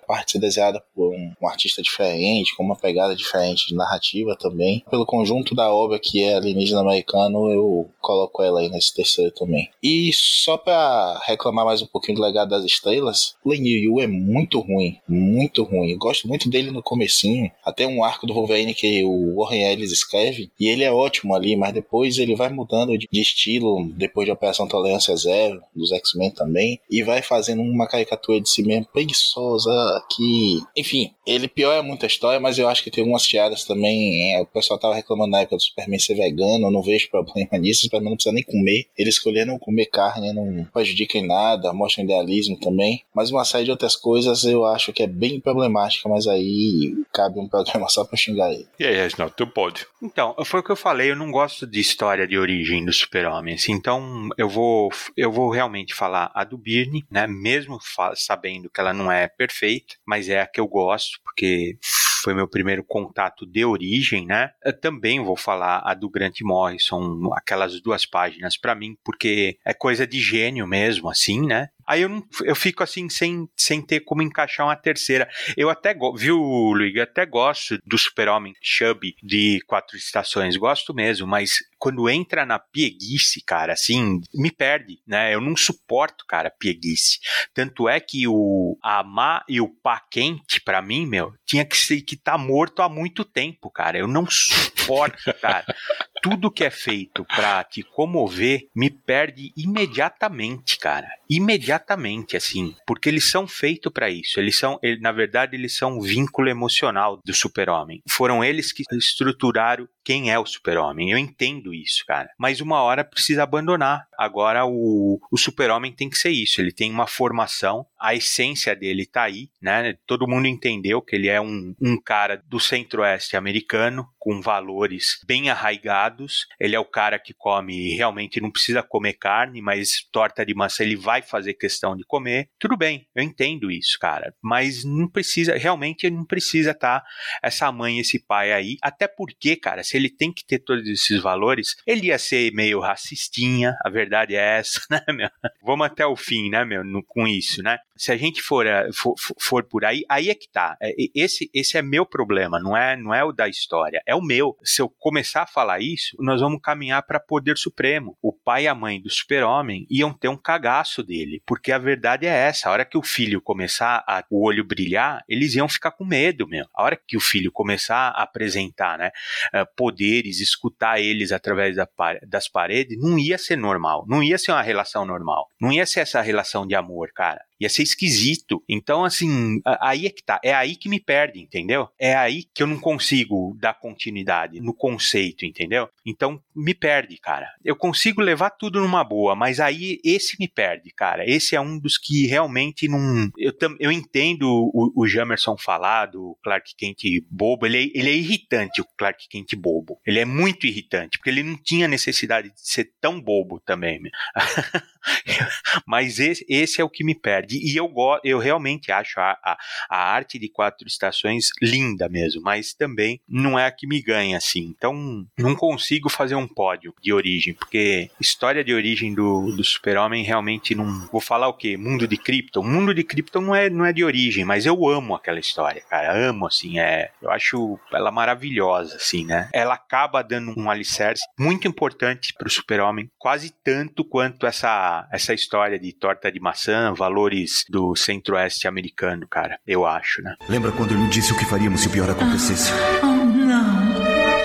parte ser desenhada por um, um artista diferente, com uma pegada diferente de narrativa também. Pelo conjunto da obra que é Alienígena Americano, eu coloco ela aí nesse terceiro também. E só pra reclamar mais um pouquinho do Legado das Estrelas, Lenny Yu é muito ruim, muito ruim. Eu gosto muito dele no comecinho, até um arco do Wolverine que o Warren Ellis escreve, e ele é ótimo ali, mas depois ele vai mudando de, estilo, depois de Operação Tolerância Zero, dos X-Men também, e vai fazendo uma caricatura de si mesmo preguiçosa, que... Enfim, ele piora muito a história, mas eu acho que tem algumas tiadas também, é, o pessoal tava reclamando na época do Superman ser vegano, eu não vejo problema *laughs* nisso, o Superman não precisa nem comer, ele escolher não comer carne, não prejudica em nada, mostra idealismo também, mas uma série de outras coisas eu acho que é bem problemática, mas aí cabe um programa *laughs* só pra xingar ele. E aí, Reginaldo, tu pode. Então, foi o que eu falei, eu não gosto de história de origem do super-homem, assim, então eu vou, eu vou realmente falar a do Birne, né, mesmo sabendo que ela não é perfeita, mas é a que eu gosto, porque foi meu primeiro contato de origem, né? Eu também vou falar a do Grant Morrison, aquelas duas páginas para mim, porque é coisa de gênio mesmo, assim, né? Aí eu, não, eu fico assim, sem, sem ter como encaixar uma terceira. Eu até, viu, Luigi? Até gosto do Super-Homem Chubby de Quatro Estações, gosto mesmo, mas quando entra na pieguice, cara, assim, me perde, né? Eu não suporto, cara, pieguice. Tanto é que o Amar e o Pá Quente, pra mim, meu, tinha que ser que tá morto há muito tempo, cara. Eu não suporto, cara *laughs* tudo que é feito pra te comover me perde imediatamente, cara. Imediatamente, assim. Porque eles são feitos para isso. Eles são, ele, na verdade, eles são um vínculo emocional do super-homem. Foram eles que estruturaram quem é o super-homem. Eu entendo isso, cara. Mas uma hora precisa abandonar. Agora o, o super-homem tem que ser isso. Ele tem uma formação, a essência dele tá aí, né? Todo mundo entendeu que ele é um, um cara do centro-oeste americano, com valores bem arraigados. Ele é o cara que come, realmente não precisa comer carne, mas torta de maçã ele vai fazer questão de comer. Tudo bem, eu entendo isso, cara. Mas não precisa, realmente não precisa estar tá essa mãe, esse pai aí. Até porque, cara, se ele tem que ter todos esses valores, ele ia ser meio racistinha, a verdade é essa, *laughs* né, meu? Vamos até o fim, né, meu, no, com isso, né? Se a gente for, eh, for, for, por aí, aí é que tá. É, esse, esse é meu problema, não é, não é o da história, é o meu. Se eu começar a falar isso, nós vamos caminhar para poder supremo. O pai e a mãe do super-homem iam ter um cagaço dele, porque a verdade é essa. A hora que o filho começar a o olho brilhar, eles iam ficar com medo, meu. A hora que o filho começar a apresentar, né, eh, poderes, escutar eles através da, das paredes, não ia ser normal, não ia ser uma relação normal, não ia ser essa relação de amor, cara. Ia ser esquisito. Então, assim, aí é que tá. É aí que me perde, entendeu? É aí que eu não consigo dar continuidade no conceito, entendeu? Então, me perde, cara. Eu consigo levar tudo numa boa, mas aí esse me perde, cara. Esse é um dos que realmente não. Eu, eu entendo o, o Jamerson falar do Clark Kent bobo. Ele é, ele é irritante, o Clark Kent bobo. Ele é muito irritante, porque ele não tinha necessidade de ser tão bobo também. *laughs* mas esse, esse é o que me perde. E eu, eu realmente acho a, a, a, arte de quatro estações linda mesmo, mas também não é a que me ganha, assim. Então, não consigo fazer um pódio de origem, porque história de origem do, do super-homem realmente não... Vou falar o quê? Mundo de Krypton? Mundo de Krypton não é, não é de origem, mas eu amo aquela história, cara. Amo, assim, é... Eu acho ela maravilhosa, assim, né? Ela acaba dando um alicerce muito importante pro super-homem, quase tanto quanto essa, essa história de torta de maçã, valores do centro-oeste americano, cara. Eu acho, né? Lembra quando ele me disse o que faríamos se o pior acontecesse? Oh não.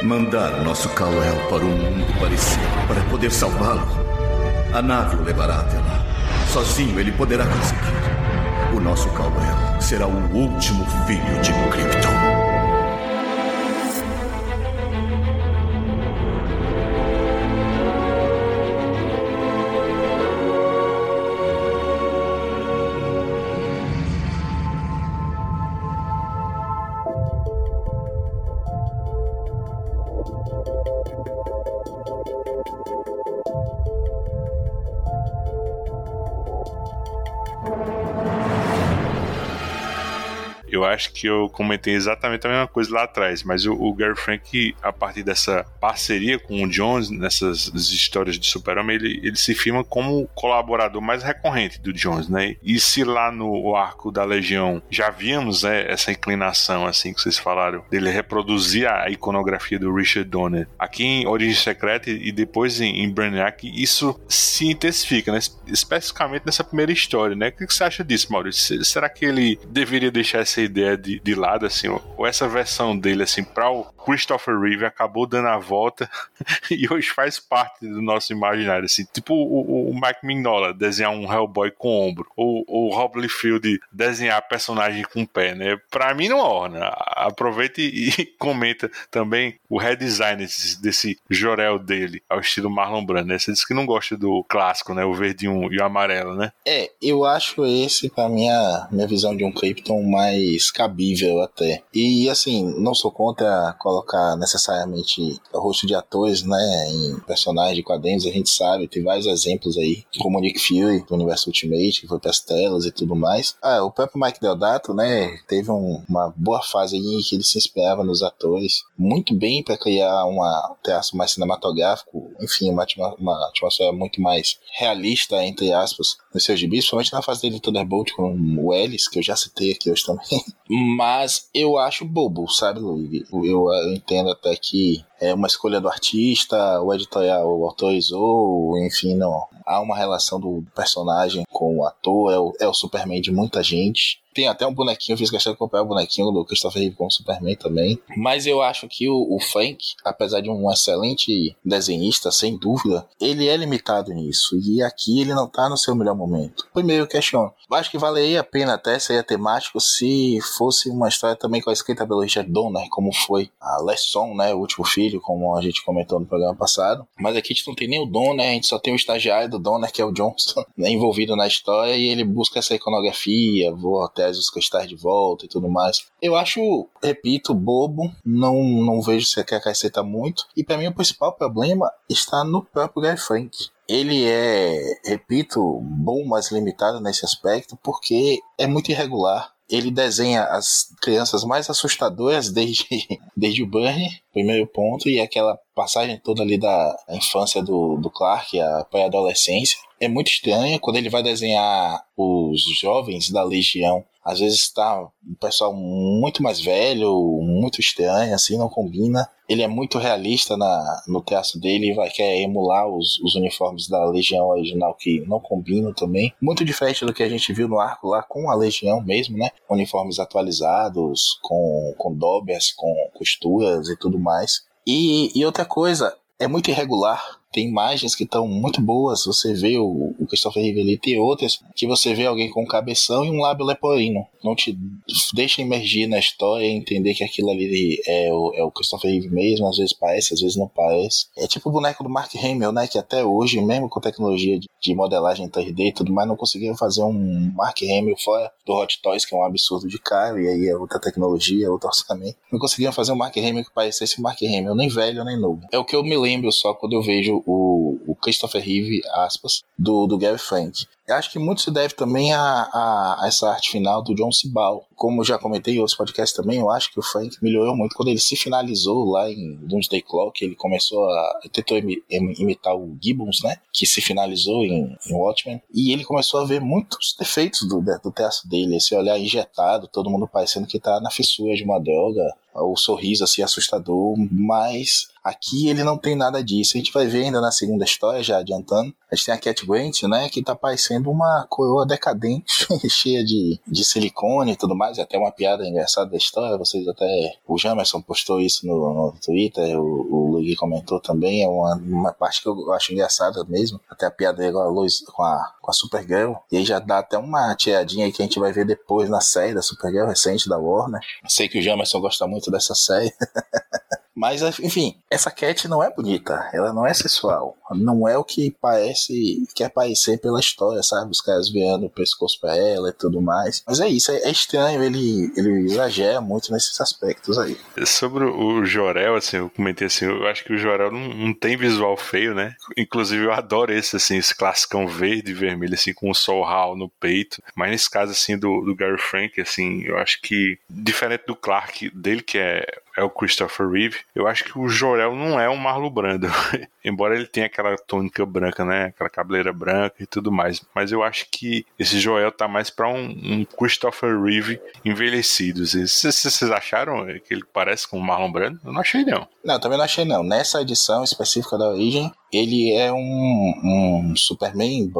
Mandar nosso Kal-El para um mundo parecido para poder salvá-lo. A nave o levará até lá. Sozinho ele poderá conseguir. O nosso Kal-El será o último filho de Krypton. Acho que eu comentei exatamente a mesma coisa lá atrás, mas o, o Gary Frank, a partir dessa parceria com o Jones, nessas histórias de Super-Homem, ele, ele se firma como o colaborador mais recorrente do Jones, né? E se lá no arco da Legião já víamos né, essa inclinação, assim, que vocês falaram, dele reproduzir a iconografia do Richard Donner, aqui em Origem Secreta e depois em, em Brainiac, isso se intensifica, né? Especificamente nessa primeira história, né? O que você acha disso, Maurício? Será que ele deveria deixar essa ideia de, de lado, assim, ou essa versão dele, assim, para o Christopher Reeve acabou dando a volta *laughs* e hoje faz parte do nosso imaginário, assim, tipo o, o Mike Mignola desenhar um Hellboy com ombro, ou o Rob Liefeld desenhar personagem com pé, né? Pra mim não orna. Aproveita e, *laughs* e comenta também o redesign desse, desse Jorel dele, ao estilo Marlon Brando, né? Você disse que não gosta do clássico, né? O verde e o amarelo, né? É, eu acho esse, pra minha, minha visão de um Krypton mais cabível até. E assim, não sou contra colocar necessariamente o rosto de atores, né, em personagens de quadrinhos, a gente sabe, tem vários exemplos aí, como Nick Fury, do Universo Ultimate, que foi para as telas e tudo mais. Ah, o próprio Mike Deodato, né, teve um, uma boa fase aí em que ele se inspirava nos atores muito bem para criar uma, um traço mais cinematográfico, enfim, uma, uma atmosfera muito mais realista, entre aspas, nos seus gibis, principalmente na fase dele Thunderbolt com o Ellis, que eu já citei aqui hoje também. *laughs* Mas eu acho bobo, sabe, Luigi? Eu, eu entendo até que é uma escolha do artista, o editorial autorizou, enfim, não. Há uma relação do personagem com o ator, é o, é o Superman de muita gente. Tem até um bonequinho, fiz questão de comprar o bonequinho do Christopher Reeve como Superman também. Mas eu acho que o, o, Frank, apesar de um excelente desenhista, sem dúvida, ele é limitado nisso. E aqui ele não tá no seu melhor momento. Primeiro, eu questiono. Acho que valeria a pena até ser temático se fosse uma história também com a escrita pelo Richard Donner, como foi a Lesson, né? O último filho, como a gente comentou no programa passado. Mas aqui a gente não tem nem o Donner, a gente só tem o estagiário do Donner, que é o Johnson, *laughs* né, envolvido na história, e ele busca essa iconografia, vou os cristais de volta e tudo mais. Eu acho, repito, bobo, não, não vejo se quer acrescentar muito. E para mim o principal problema está no próprio Guy Frank. ele é, repito, bom, mas limitado nesse aspecto, porque é muito irregular. Ele desenha as crianças mais assustadoras desde, *laughs* desde o Burnie, primeiro ponto, e aquela passagem toda ali da infância do, do Clark, a pré-adolescência. É muito estranha quando ele vai desenhar os jovens da Legião às vezes está um pessoal muito mais velho, muito estranho, assim, não combina. Ele é muito realista na, no traço dele e vai querer emular os, os uniformes da Legião original que não combinam também. Muito diferente do que a gente viu no arco lá com a Legião mesmo, né? Uniformes atualizados, com, com dobras, com costuras e tudo mais. E, e outra coisa, é muito irregular tem imagens que estão muito boas. Você vê o, o Christopher Reeve ali, tem outras que você vê alguém com um cabeção e um lábio leporino. Não te deixa emergir na história e entender que aquilo ali é o, é o Christopher Reeve mesmo. Às vezes parece, às vezes não parece. É tipo o boneco do Mark Hamill, né? Que até hoje, mesmo com tecnologia de, de modelagem 3D e tudo mais, não conseguiram fazer um Mark Hamill fora do Hot Toys, que é um absurdo de caro, e aí é outra tecnologia, outro orçamento. Não conseguiram fazer um Mark Hamill que parecesse o Mark Hamill, nem velho nem novo. É o que eu me lembro só quando eu vejo o, o Christopher Reeve, aspas, do, do Gary Frank. Eu acho que muito se deve também a, a, a, essa arte final do John Cibal. Como já comentei em outros podcasts também, eu acho que o Frank melhorou muito quando ele se finalizou lá em Doomsday Clock. Ele começou a. tentou imitar o Gibbons, né? Que se finalizou em, em Watchmen. E ele começou a ver muitos defeitos do, do dele. Esse olhar injetado, todo mundo parecendo que tá na fissura de uma droga. O sorriso assim assustador, mas Aqui ele não tem nada disso. A gente vai ver ainda na segunda história, já adiantando. A gente tem a Cat Grant, né? Que tá parecendo uma coroa decadente, *laughs* cheia de, de silicone e tudo mais. É até uma piada engraçada da história. Vocês até. O Jamerson postou isso no, no Twitter, o, o Luigi comentou também. É uma, uma parte que eu acho engraçada mesmo. Até a piada com a Luz com a, com a Supergirl. E aí já dá até uma tiradinha aí que a gente vai ver depois na série da Supergirl recente da Warner. Sei que o Jamerson gosta muito dessa série. *laughs* Mas, enfim, essa Cat não é bonita, ela não é sexual, não é o que parece, quer parecer pela história, sabe? Os caras virando o pescoço pra ela e tudo mais. Mas é isso, é, é estranho, ele, ele exagera muito nesses aspectos aí. Sobre o Jorel, assim, eu comentei assim, eu acho que o Jorel não, não tem visual feio, né? Inclusive eu adoro esse, assim, esse classicão verde e vermelho, assim, com o sol Hall no peito. Mas nesse caso, assim, do, do Gary Frank, assim, eu acho que, diferente do Clark dele, que é é o Christopher Reeve. Eu acho que o Jorel não é um Marlon Brando, *laughs* embora ele tenha aquela tônica branca, né, aquela cabeleira branca e tudo mais. Mas eu acho que esse Joel tá mais para um, um, Christopher Reeve envelhecido. Vocês acharam que ele parece com o Marlon Brando? Eu não achei não. Não, também não achei não. Nessa edição específica da Origem, ele é um, um Superman,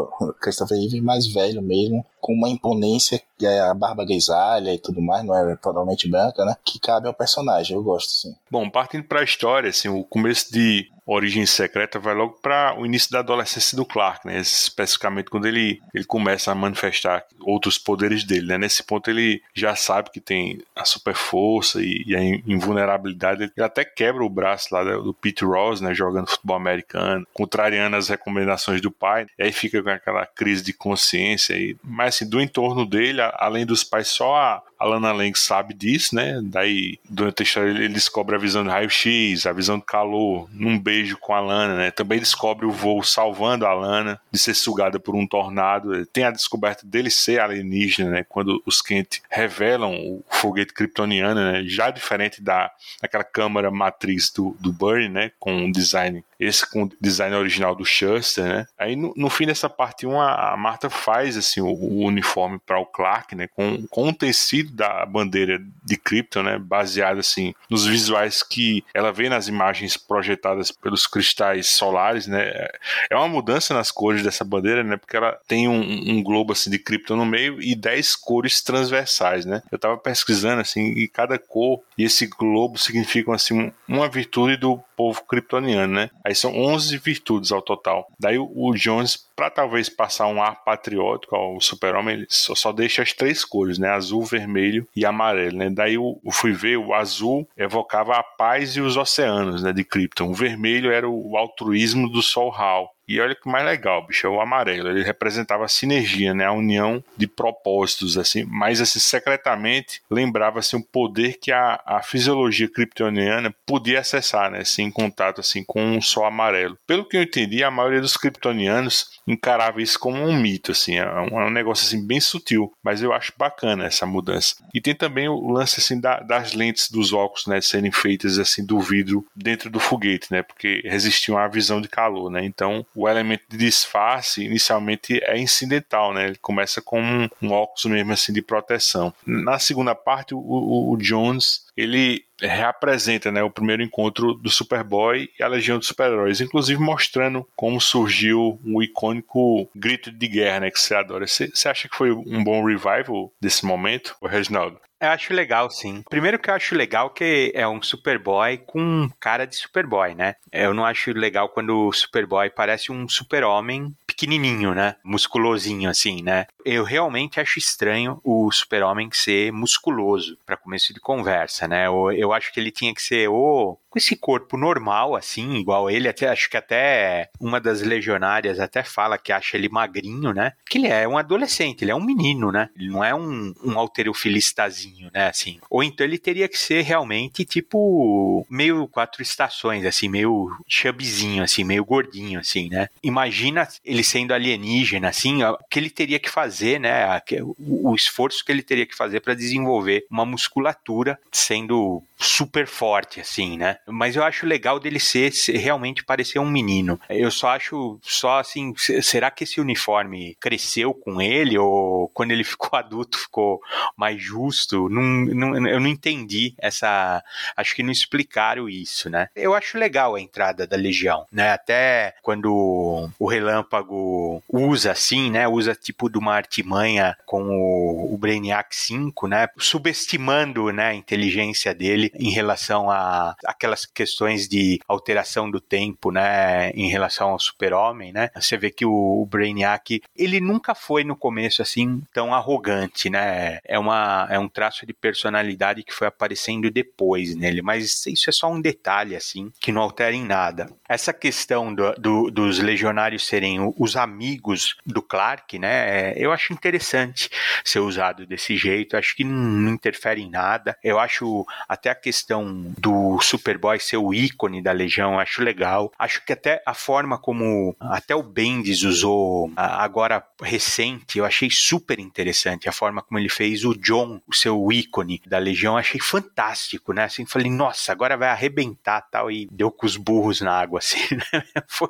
Christopher Reeve mais velho mesmo, com uma imponência, que é a barba grisalha e tudo mais, não é totalmente branca, né? Que cabe ao personagem, eu gosto sim. Bom, partindo para a história, assim, o começo de Origem Secreta vai logo para o início da adolescência do Clark, né? Especificamente quando ele, ele começa a manifestar outros poderes dele, né? Nesse ponto ele já sabe que tem a super força e, e a invulnerabilidade. Ele até quebra o braço lá do Pete Ross, né? Jogando futebol americano, contrariando as recomendações do pai. E aí fica com aquela crise de consciência. E, mas assim, do entorno dele, além dos pais, só a, Lana Lang sabe disso, né? Daí, durante a história, ele descobre a visão do raio-x, a visão do calor, num beijo com a Lana, né? Também descobre o voo salvando a Lana de ser sugada por um tornado. Tem a descoberta dele ser alienígena, né? Quando os Kent revelam o foguete kryptoniano, né? Já diferente da daquela câmara matriz do, do Burn, né? Com um design esse com o design original do Shuster, né? Aí no, no fim dessa parte 1, a, a Marta faz assim o, o uniforme para o Clark, né? Com, com um tecido da bandeira de Krypton, né? Baseado assim nos visuais que ela vê nas imagens projetadas pelos cristais solares, né? É uma mudança nas cores dessa bandeira, né? Porque ela tem um, um globo assim de Krypton no meio e 10 cores transversais, né? Eu tava pesquisando assim e cada cor e esse globo significam assim uma virtude do povo kryptoniano, né? Aí são 11 virtudes ao total. Daí o Jones para talvez passar um ar patriótico ao Super-Homem, ele só, só, deixa as três cores, né? Azul, vermelho e amarelo, né? Daí eu, eu fui ver, o azul evocava a paz e os oceanos, né? De Krypton. O vermelho era o altruísmo do Sol Hal. E olha que mais legal, bicho, é o amarelo. Ele representava a sinergia, né? A união de propósitos, assim. Mas, assim, secretamente, lembrava, assim, um poder que a, a fisiologia kryptoniana podia acessar, né? Assim, em contato, assim, com um sol amarelo. Pelo que eu entendi, a maioria dos kryptonianos encarava isso como um mito, assim. É um, é um negócio, assim, bem sutil. Mas eu acho bacana essa mudança. E tem também o lance, assim, da, das lentes dos óculos, né? Serem feitas, assim, do vidro dentro do foguete, né? Porque resistiam à visão de calor, né? Então, o elemento de disfarce inicialmente é incidental, né? Ele começa com um, um óculos mesmo assim de proteção. Na segunda parte, o, o, o Jones ele reapresenta né, o primeiro encontro do Superboy e a Legião dos Super-Heróis, inclusive mostrando como surgiu o icônico grito de guerra né, que você adora. Você acha que foi um bom revival desse momento, Reginaldo? Eu acho legal, sim. Primeiro que eu acho legal que é um Superboy com cara de Superboy, né? Eu não acho legal quando o Superboy parece um super-homem pequenininho, né? Musculosinho, assim, né? Eu realmente acho estranho o super-homem ser musculoso para começo de conversa, né? Eu, eu acho que ele tinha que ser ou com esse corpo normal, assim, igual ele, até acho que até uma das legionárias até fala que acha ele magrinho, né? Que ele é um adolescente, ele é um menino, né? Ele não é um, um alterofilistazinho, né? Assim. Ou então ele teria que ser realmente tipo meio quatro estações, assim, meio chubzinho, assim, meio gordinho, assim, né? Imagina ele sendo alienígena, assim, o que ele teria que fazer, né? O esforço que ele teria que fazer para desenvolver uma musculatura sendo super forte, assim, né? Mas eu acho legal dele ser, realmente parecer um menino. Eu só acho, só assim, será que esse uniforme cresceu com ele ou quando ele *laughs* ficou adulto ficou mais justo? Não, não, eu não entendi essa, acho que não explicaram isso, né? Eu acho legal a entrada da Legião, né? Até quando o Relâmpago usa assim, né? Usa tipo de uma artimanha com o, o Brainiac 5, né? Subestimando, né, a inteligência dele em relação a aquelas questões de alteração do tempo, né, em relação ao super-homem, né? Você vê que o, o Brainiac, ele nunca foi no começo assim tão arrogante, né? É uma é um traço de personalidade que foi aparecendo depois nele, mas isso é só um detalhe assim que não altera em nada. Essa questão do, do, dos legionários serem os amigos do Clark, né? Eu acho interessante ser usado desse jeito. Acho que não interfere em nada. Eu acho até a questão do Superboy ser o ícone da Legião, acho legal. Acho que até a forma como até o Bendis usou agora recente, eu achei super interessante a forma como ele fez o John, o seu ícone da Legião, achei fantástico, né? Assim, falei, nossa, agora vai arrebentar tal e deu com os burros na água *laughs* assim, né? Foi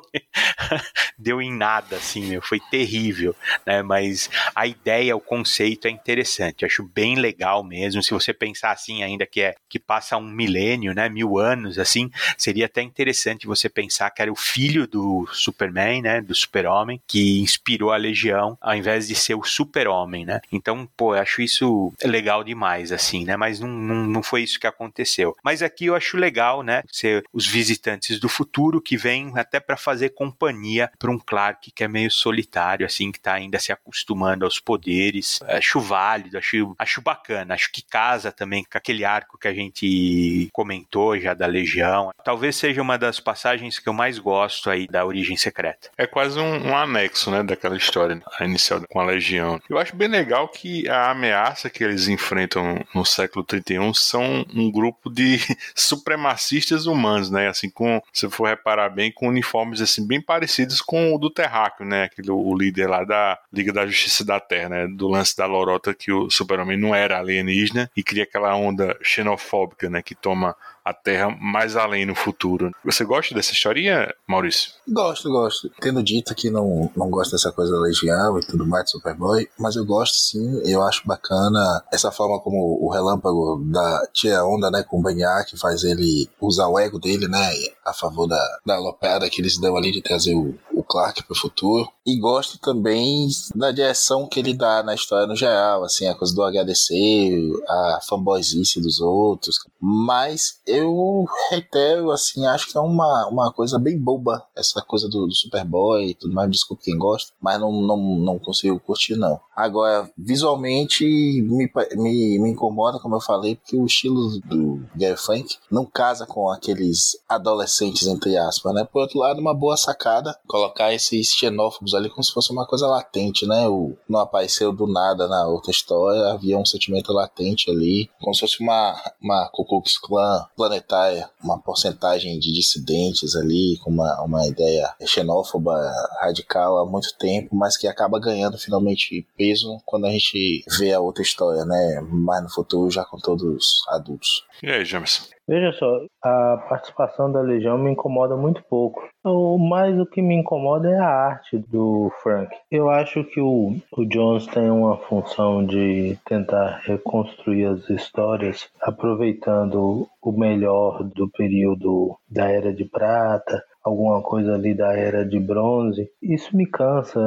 *laughs* deu em nada assim, meu, foi terrível, né? Mas a ideia, o conceito é interessante, acho bem legal mesmo. Se você pensar assim ainda que é que passa um milênio, né, mil anos, assim, seria até interessante você pensar que era o filho do Superman, né, do Super-Homem, que inspirou a Legião, ao invés de ser o Super-Homem, né? Então, pô, acho isso legal demais, assim, né? Mas não, não, não foi isso que aconteceu. Mas aqui eu acho legal, né, ser os visitantes do futuro que vêm até para fazer companhia para um Clark que é meio solitário, assim, que tá ainda se acostumando aos poderes. Acho válido, acho, acho bacana, acho que casa também com aquele arco que a gente comentou já da Legião. Talvez seja uma das passagens que eu mais gosto aí da Origem Secreta. É quase um, um anexo, né, daquela história inicial com a Legião. Eu acho bem legal que a ameaça que eles enfrentam no século 31 são um grupo de *laughs* supremacistas humanos, né, assim, com, se for reparar bem, com uniformes, assim, bem parecidos com o do Terráqueo, né, aquele, o líder lá da Liga da Justiça da Terra, né, do lance da lorota que o super-homem não era alienígena e cria aquela onda xenofóbica, né, que toma a Terra mais além no futuro. Você gosta dessa historinha, Maurício? Gosto, gosto. Tendo dito que não, não gosto dessa coisa da Legião e tudo mais, Superboy, mas eu gosto sim, eu acho bacana essa forma como o Relâmpago da tira onda, né, com o Banhac, faz ele usar o ego dele, né, a favor da, da alopeada que eles dão ali de trazer o Clark pro futuro. E gosto também da direção que ele dá na história no geral, assim, a coisa do agradecer, a fanboyzice dos outros. Mas eu reitero, assim, acho que é uma, uma coisa bem boba essa coisa do, do Superboy e tudo mais. Desculpa quem gosta, mas não, não, não consigo curtir, não. Agora, visualmente, me, me, me incomoda, como eu falei, porque o estilo do Gary Frank não casa com aqueles adolescentes, entre aspas, né? Por outro lado, uma boa sacada colocar esses xenófobos ali como se fosse uma coisa latente, né? O, não apareceu do nada na outra história, havia um sentimento latente ali, como se fosse uma, uma Ku Klux Klan planetária, uma porcentagem de dissidentes ali, com uma, uma ideia xenófoba radical há muito tempo, mas que acaba ganhando finalmente peso quando a gente vê a outra história, né? Mais no futuro, já com todos adultos. E aí, Jamerson? Veja só, a participação da Legião me incomoda muito pouco. O mais o que me incomoda é a arte do Frank. Eu acho que o, o Jones tem uma função de tentar reconstruir as histórias, aproveitando o melhor do período da Era de Prata, alguma coisa ali da era de bronze. Isso me cansa,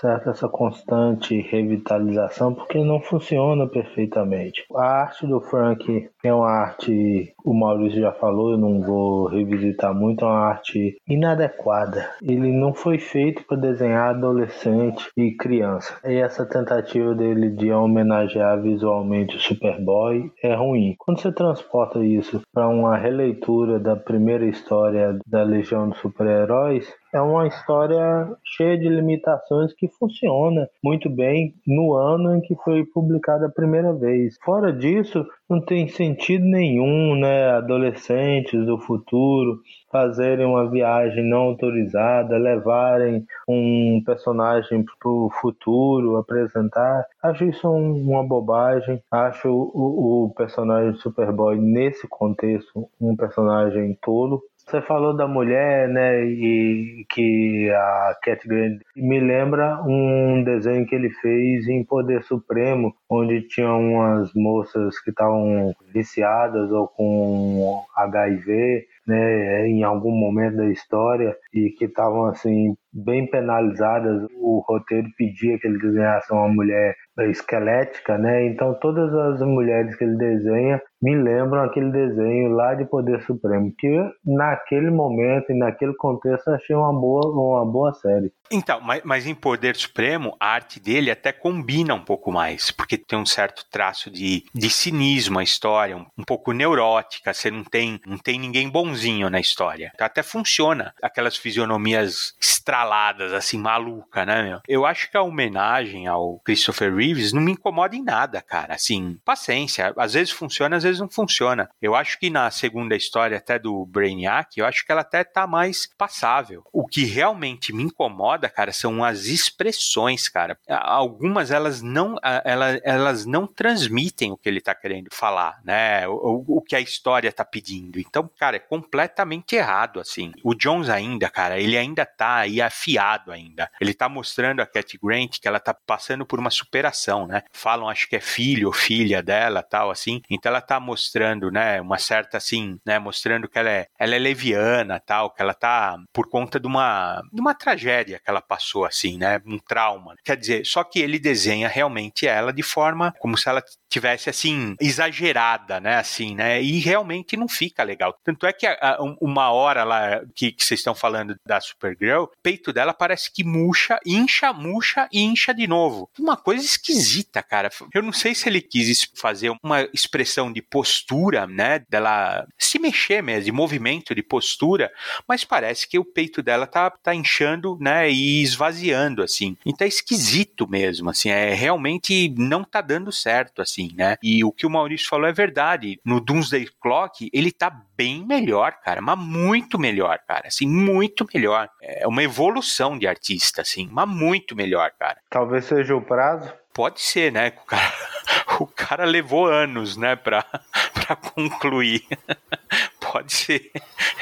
certo? Essa constante revitalização, porque não funciona perfeitamente. A arte do Frank é uma arte, o Maurício já falou, eu não vou revisitar muito, é uma arte inadequada. Ele não foi feito para desenhar adolescente e criança. E essa tentativa dele de homenagear visualmente o Superboy é ruim. Quando você transporta isso para uma releitura da primeira história da Legião dos super-heróis, é uma história cheia de limitações que funciona muito bem no ano em que foi publicada a primeira vez. Fora disso, não tem sentido nenhum, né, adolescentes do futuro fazerem uma viagem não autorizada, levarem um personagem para o futuro, apresentar. Acho isso uma bobagem. Acho o, o personagem Superboy nesse contexto um personagem tolo. Você falou da mulher, né, e que a Cat Grant me lembra um desenho que ele fez em Poder Supremo, onde tinha umas moças que estavam viciadas ou com HIV, né, em algum momento da história e que estavam assim bem penalizadas. O roteiro pedia que ele desenhasse uma mulher esquelética, né? Então todas as mulheres que ele desenha me lembram aquele desenho lá de Poder Supremo, que naquele momento e naquele contexto achei uma boa, uma boa série. Então, mas, mas, em Poder Supremo, a arte dele até combina um pouco mais, porque tem um certo traço de, de cinismo a história, um, um pouco neurótica, você não tem, não tem ninguém bonzinho na história. Então, até funciona aquelas fisionomias estraladas, assim, maluca, né, meu? Eu acho que a homenagem ao Christopher Reeves não me incomoda em nada, cara. Assim, paciência. Às vezes funciona, às vezes não funciona. Eu acho que na segunda história até do Brainiac, eu acho que ela até tá mais passável. O que realmente me incomoda cara, são as expressões, cara. Algumas elas não, elas, elas não transmitem o que ele tá querendo falar, né? O, o que a história tá pedindo. Então, cara, é completamente errado, assim. O Jones ainda, cara, ele ainda tá aí afiado ainda. Ele tá mostrando a Cat Grant que ela tá passando por uma superação, né? Falam, acho que é filho ou filha dela, tal, assim. Então ela tá mostrando, né, uma certa, assim, né, mostrando que ela é, ela é leviana, tal, que ela tá por conta de uma, de uma tragédia que ela passou assim, né? Um trauma. Quer dizer, só que ele desenha realmente ela de forma como se ela tivesse assim exagerada, né? Assim, né? E realmente não fica legal. Tanto é que a, a, uma hora lá que, que vocês estão falando da Supergirl, o peito dela parece que murcha, incha, murcha e incha de novo. Uma coisa esquisita, cara. Eu não sei se ele quis fazer uma expressão de postura, né? Dela se mexer mesmo, de movimento, de postura, mas parece que o peito dela tá, tá inchando, né? e esvaziando, assim. Então é esquisito mesmo, assim, é realmente não tá dando certo, assim, né? E o que o Maurício falou é verdade. No Doomsday Clock, ele tá bem melhor, cara, mas muito melhor, cara, assim, muito melhor. É uma evolução de artista, assim, mas muito melhor, cara. Talvez seja o prazo. Pode ser, né? *laughs* O cara, cara levou anos, né, pra, *laughs* pra concluir. *laughs* Pode ser,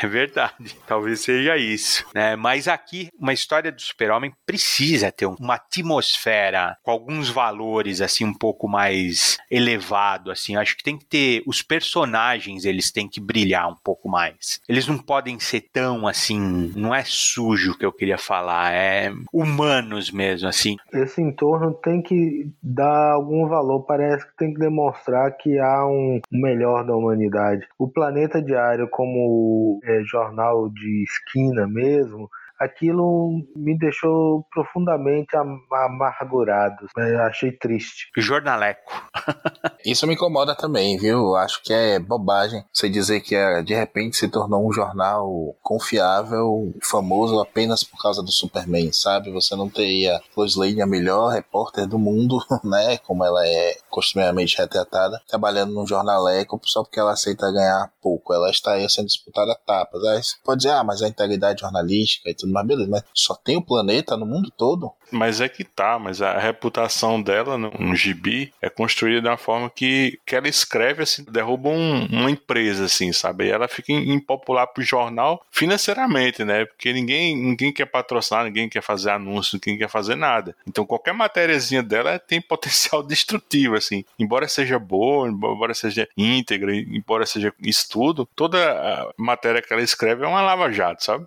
é verdade. Talvez seja isso. Né? Mas aqui, uma história do super-homem precisa ter uma atmosfera com alguns valores assim um pouco mais elevado. Assim, acho que tem que ter os personagens, eles têm que brilhar um pouco mais. Eles não podem ser tão assim, não é sujo que eu queria falar, é humanos mesmo assim. Esse entorno tem que dar algum valor, parece que tem que demonstrar que há um melhor da humanidade. O Planeta Diário, como é, jornal de esquina mesmo, aquilo me deixou profundamente amargurado. achei triste. Jornaleco. *laughs* Isso me incomoda também, viu? Acho que é bobagem você dizer que é, de repente se tornou um jornal confiável, famoso apenas por causa do Superman, sabe? Você não teria Lois Lane, a melhor repórter do mundo, *laughs* né? Como ela é costumeiramente retratada, trabalhando num jornaleco só porque ela aceita ganhar pouco. Ela estaria sendo disputada a tapas. Aí você pode dizer, ah, mas a integridade jornalística e tudo mas beleza, mas só tem o planeta no mundo todo? Mas é que tá, mas a reputação dela no, no gibi é construída uma forma que, que ela escreve assim, derruba um, uma empresa, assim, sabe? E ela fica impopular pro jornal financeiramente, né? Porque ninguém, ninguém quer patrocinar, ninguém quer fazer anúncio, ninguém quer fazer nada. Então qualquer matériazinha dela tem *laughs* potencial destrutivo, assim. Embora seja boa, embora seja íntegra, embora seja estudo, toda matéria que ela escreve é uma lava-jato, sabe?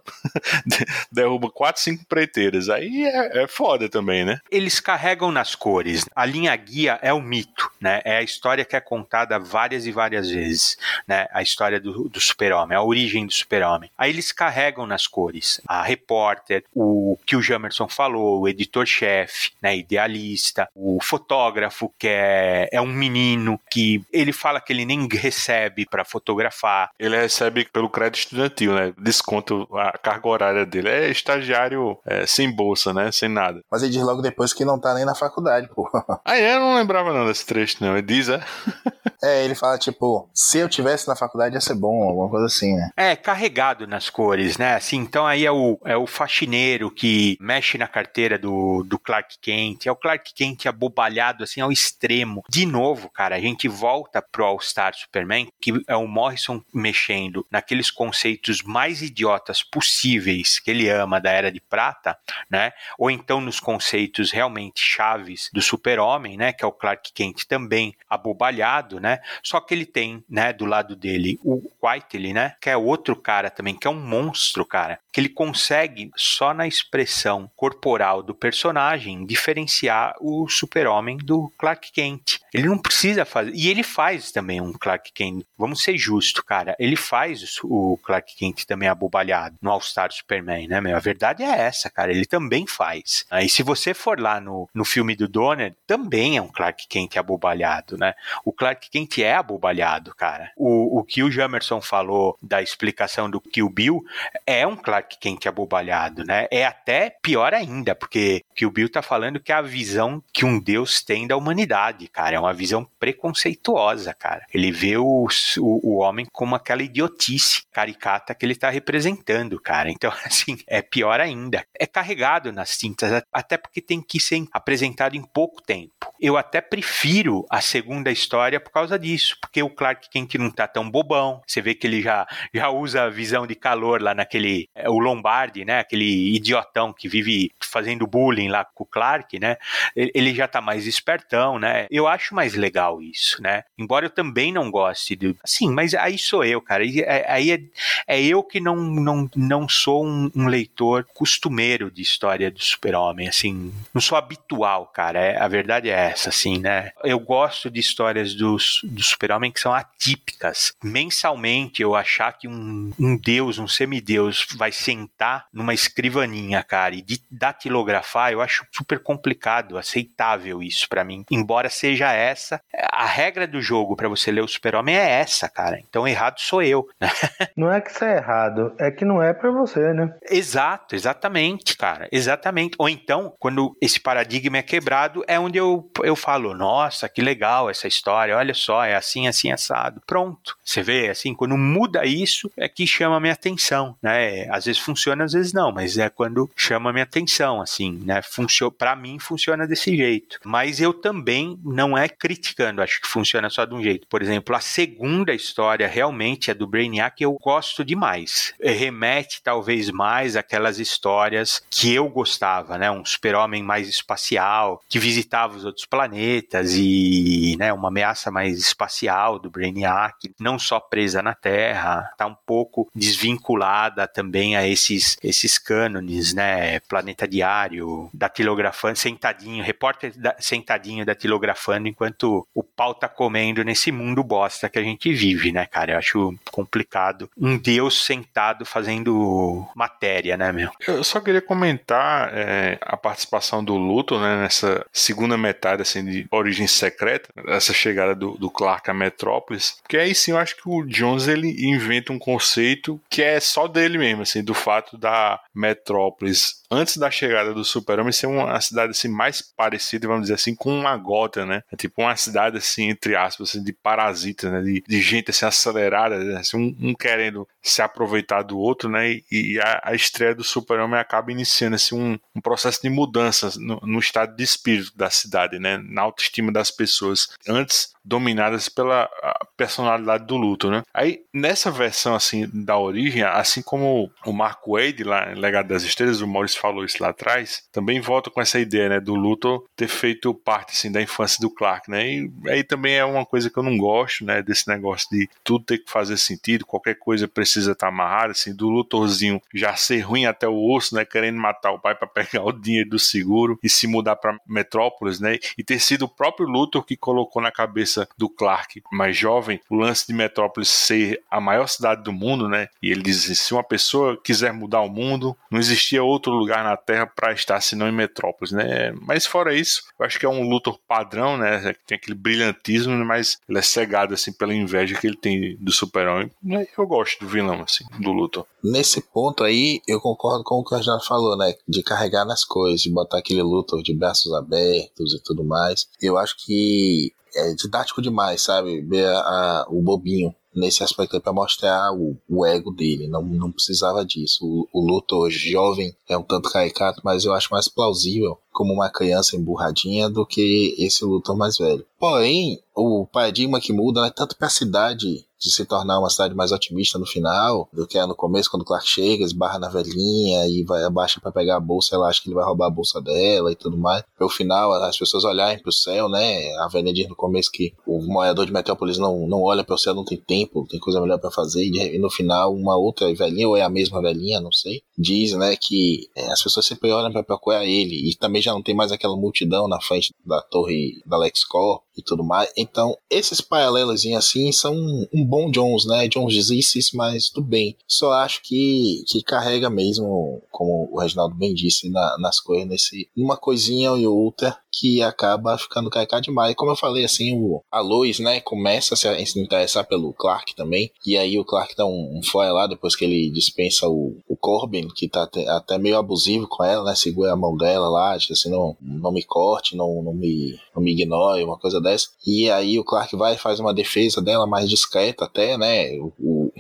*laughs* derruba quatro, cinco preteiras. Aí é, é foda foda também, né? Eles carregam nas cores. A linha guia é o mito, né? É a história que é contada várias e várias vezes, né? A história do, do super-homem, a origem do super-homem. Aí eles carregam nas cores. A repórter, o que o Jamerson falou, o editor-chefe, né? Idealista, o fotógrafo, que é, é um menino que ele fala que ele nem recebe para fotografar. Ele recebe pelo crédito estudantil, né? Desconto a carga horária dele. É estagiário é, sem bolsa, né? Sem nada. Mas ele diz logo depois que não tá nem na faculdade, pô. *laughs* Ah, é? Eu não lembrava não desse trecho, não. Ele diz, é? *laughs* é, ele fala, tipo, se eu tivesse na faculdade ia ser bom, alguma coisa assim, né? É, carregado nas cores, né? Assim, então aí é o, é o faxineiro que mexe na carteira do, do Clark Kent. É o Clark Kent abobalhado, assim, ao extremo. De novo, cara, a gente volta pro All-Star Superman, que é o Morrison mexendo naqueles conceitos mais idiotas possíveis que ele ama da Era de Prata, né? Ou então no conceitos realmente chaves do super-homem, né, que é o Clark Kent também abobalhado, né, só que ele tem, né, do lado dele o Whiteley, né, que é outro cara também, que é um monstro, cara, que ele consegue só na expressão corporal do personagem diferenciar o super-homem do Clark Kent. Ele não precisa fazer, e ele faz também um Clark Kent, vamos ser justos, cara, ele faz o Clark Kent também abobalhado no All-Star Superman, né, meu? A verdade é essa, cara, ele também faz. Aí se você for lá no, no filme do Donner, também é um Clark Kent abobalhado, né? O Clark Kent é abobalhado, cara. O, o que o Jamerson falou da explicação do Kill Bill é um Clark Kent abobalhado, né? É até pior ainda, porque o Kill Bill tá falando que é a visão que um deus tem da humanidade, cara. É uma visão preconceituosa, cara. Ele vê o, o, o homem como aquela idiotice caricata que ele tá representando, cara. Então, *laughs* assim, é pior ainda. É carregado nas tintas até porque tem que ser apresentado em pouco tempo. Eu até prefiro a segunda história por causa disso, porque o Clark Kent não tá tão bobão. Você vê que ele já, já usa a visão de calor lá naquele. É, o Lombardi, né? Aquele idiotão que vive fazendo bullying lá com o Clark, né? Ele já tá mais espertão, né? Eu acho mais legal isso, né? Embora eu também não goste de. Sim, mas aí sou eu, cara. É, aí é, é eu que não, não, não sou um, um leitor costumeiro de história do super-homem, assim, não sou habitual, cara. É, a verdade é essa, assim, né? Eu gosto de histórias do, do super-homem que são atípicas. Mensalmente, eu achar que um, um deus, um semideus, vai sentar numa escrivaninha, cara, e de datilografar, eu acho super complicado, aceitável isso para mim. Embora seja essa, a regra do jogo para você ler o super-homem é essa, cara. Então, errado sou eu. Né? *laughs* Não é que isso é errado, é que não é para você, né? Exato, exatamente, cara. Exatamente. Ou então, então, quando esse paradigma é quebrado, é onde eu, eu falo, nossa, que legal essa história, olha só, é assim, assim, assado. Pronto. Você vê, assim, quando muda isso, é que chama a minha atenção, né? Às vezes vezes funciona, às vezes não, mas é quando chama minha atenção, assim, né? Funciona, para mim funciona desse jeito. Mas eu também não é criticando, acho que funciona só de um jeito. Por exemplo, a segunda história realmente é do Brainiac, eu gosto demais. Remete talvez mais àquelas histórias que eu gostava, né? Um super-homem mais espacial, que visitava os outros planetas e, né, uma ameaça mais espacial do Brainiac, não só presa na Terra, tá um pouco desvinculada também a esses esses cânones, né? Planeta Diário, datilografando, sentadinho, repórter da, sentadinho datilografando enquanto o pau tá comendo nesse mundo bosta que a gente vive, né, cara? Eu acho complicado. Um deus sentado fazendo matéria, né, meu? Eu só queria comentar é, a participação do Luthor, né, nessa segunda metade, assim, de Origem Secreta, essa chegada do, do Clark a Metrópolis, porque aí sim eu acho que o Jones, ele inventa um conceito que é só dele mesmo, assim, do fato da Metrópolis antes da chegada do Super-Homem ser uma cidade assim mais parecida, vamos dizer assim, com uma gota, né? É tipo uma cidade assim entre aspas assim, de parasitas, né? De, de gente assim acelerada, né? assim, um, um, querendo se aproveitar do outro, né? E, e a, a, estreia do Super-Homem acaba iniciando assim um, um processo de mudança no, no, estado de espírito da cidade, né? Na autoestima das pessoas. Antes dominadas pela personalidade do luto, né? Aí nessa versão assim da origem, assim como o Mark Wade lá em Legado das Estrelas, o Maurício falou isso lá atrás, também volta com essa ideia, né, do Luthor ter feito parte assim da infância do Clark, né? E aí também é uma coisa que eu não gosto, né, desse negócio de tudo ter que fazer sentido, qualquer coisa precisa estar amarrada, assim, do Luthorzinho já ser ruim até o osso, né, querendo matar o pai para pegar o dinheiro do seguro e se mudar para Metrópolis, né? E ter sido o próprio Luthor que colocou na cabeça do Clark mais jovem o lance de Metrópolis ser a maior cidade do mundo, né? E ele diz: se uma pessoa quiser mudar o mundo, não existia outro lugar na Terra para estar senão em Metrópolis, né? Mas fora isso, eu acho que é um Luthor padrão, né? Tem aquele brilhantismo, mas ele é cegado assim pela inveja que ele tem do Super-Homem. Eu gosto do vilão assim, do Luthor. Nesse ponto aí, eu concordo com o que a já falou, né? De carregar nas coisas, de botar aquele Luthor de braços abertos e tudo mais. Eu acho que é didático demais, sabe? Ver a, a, o bobinho nesse aspecto para mostrar o, o, ego dele. Não, não precisava disso. O, o Luthor jovem é um tanto caricato, mas eu acho mais plausível como uma criança emburradinha do que esse Luthor mais velho. Porém, o paradigma que muda é tanto para a cidade de se tornar uma cidade mais otimista no final do que é no começo, quando o Clark chega, esbarra na velhinha e vai abaixa para pegar a bolsa, ela acha que ele vai roubar a bolsa dela e tudo mais. Para o final, as pessoas olharem para o céu, né? A velhinha diz no começo que o morador de Metrópolis não, não olha para o céu, não tem tempo, tem coisa melhor para fazer. E no final, uma outra velhinha, ou é a mesma velhinha, não sei, diz, né, que é, as pessoas sempre olham para procurar ele e também já não tem mais aquela multidão na frente da torre da LexCorp e tudo mais. Então, esses paralelos assim são um bom Jones, né? Jones isso, mas tudo bem. Só acho que, que carrega mesmo, como o Reginaldo bem disse, na, nas coisas, nesse, uma coisinha ou outra que acaba ficando carregado demais. Como eu falei, assim, o, a Lois, né, começa a se, se interessar pelo Clark também, e aí o Clark dá um, um foia lá depois que ele dispensa o, o Corbin, que tá até, até meio abusivo com ela, né, segura a mão dela lá, diz assim, não, não me corte, não, não, me, não me ignore, uma coisa dessa. E aí o Clark vai e faz uma defesa dela mais discreta até, né, o,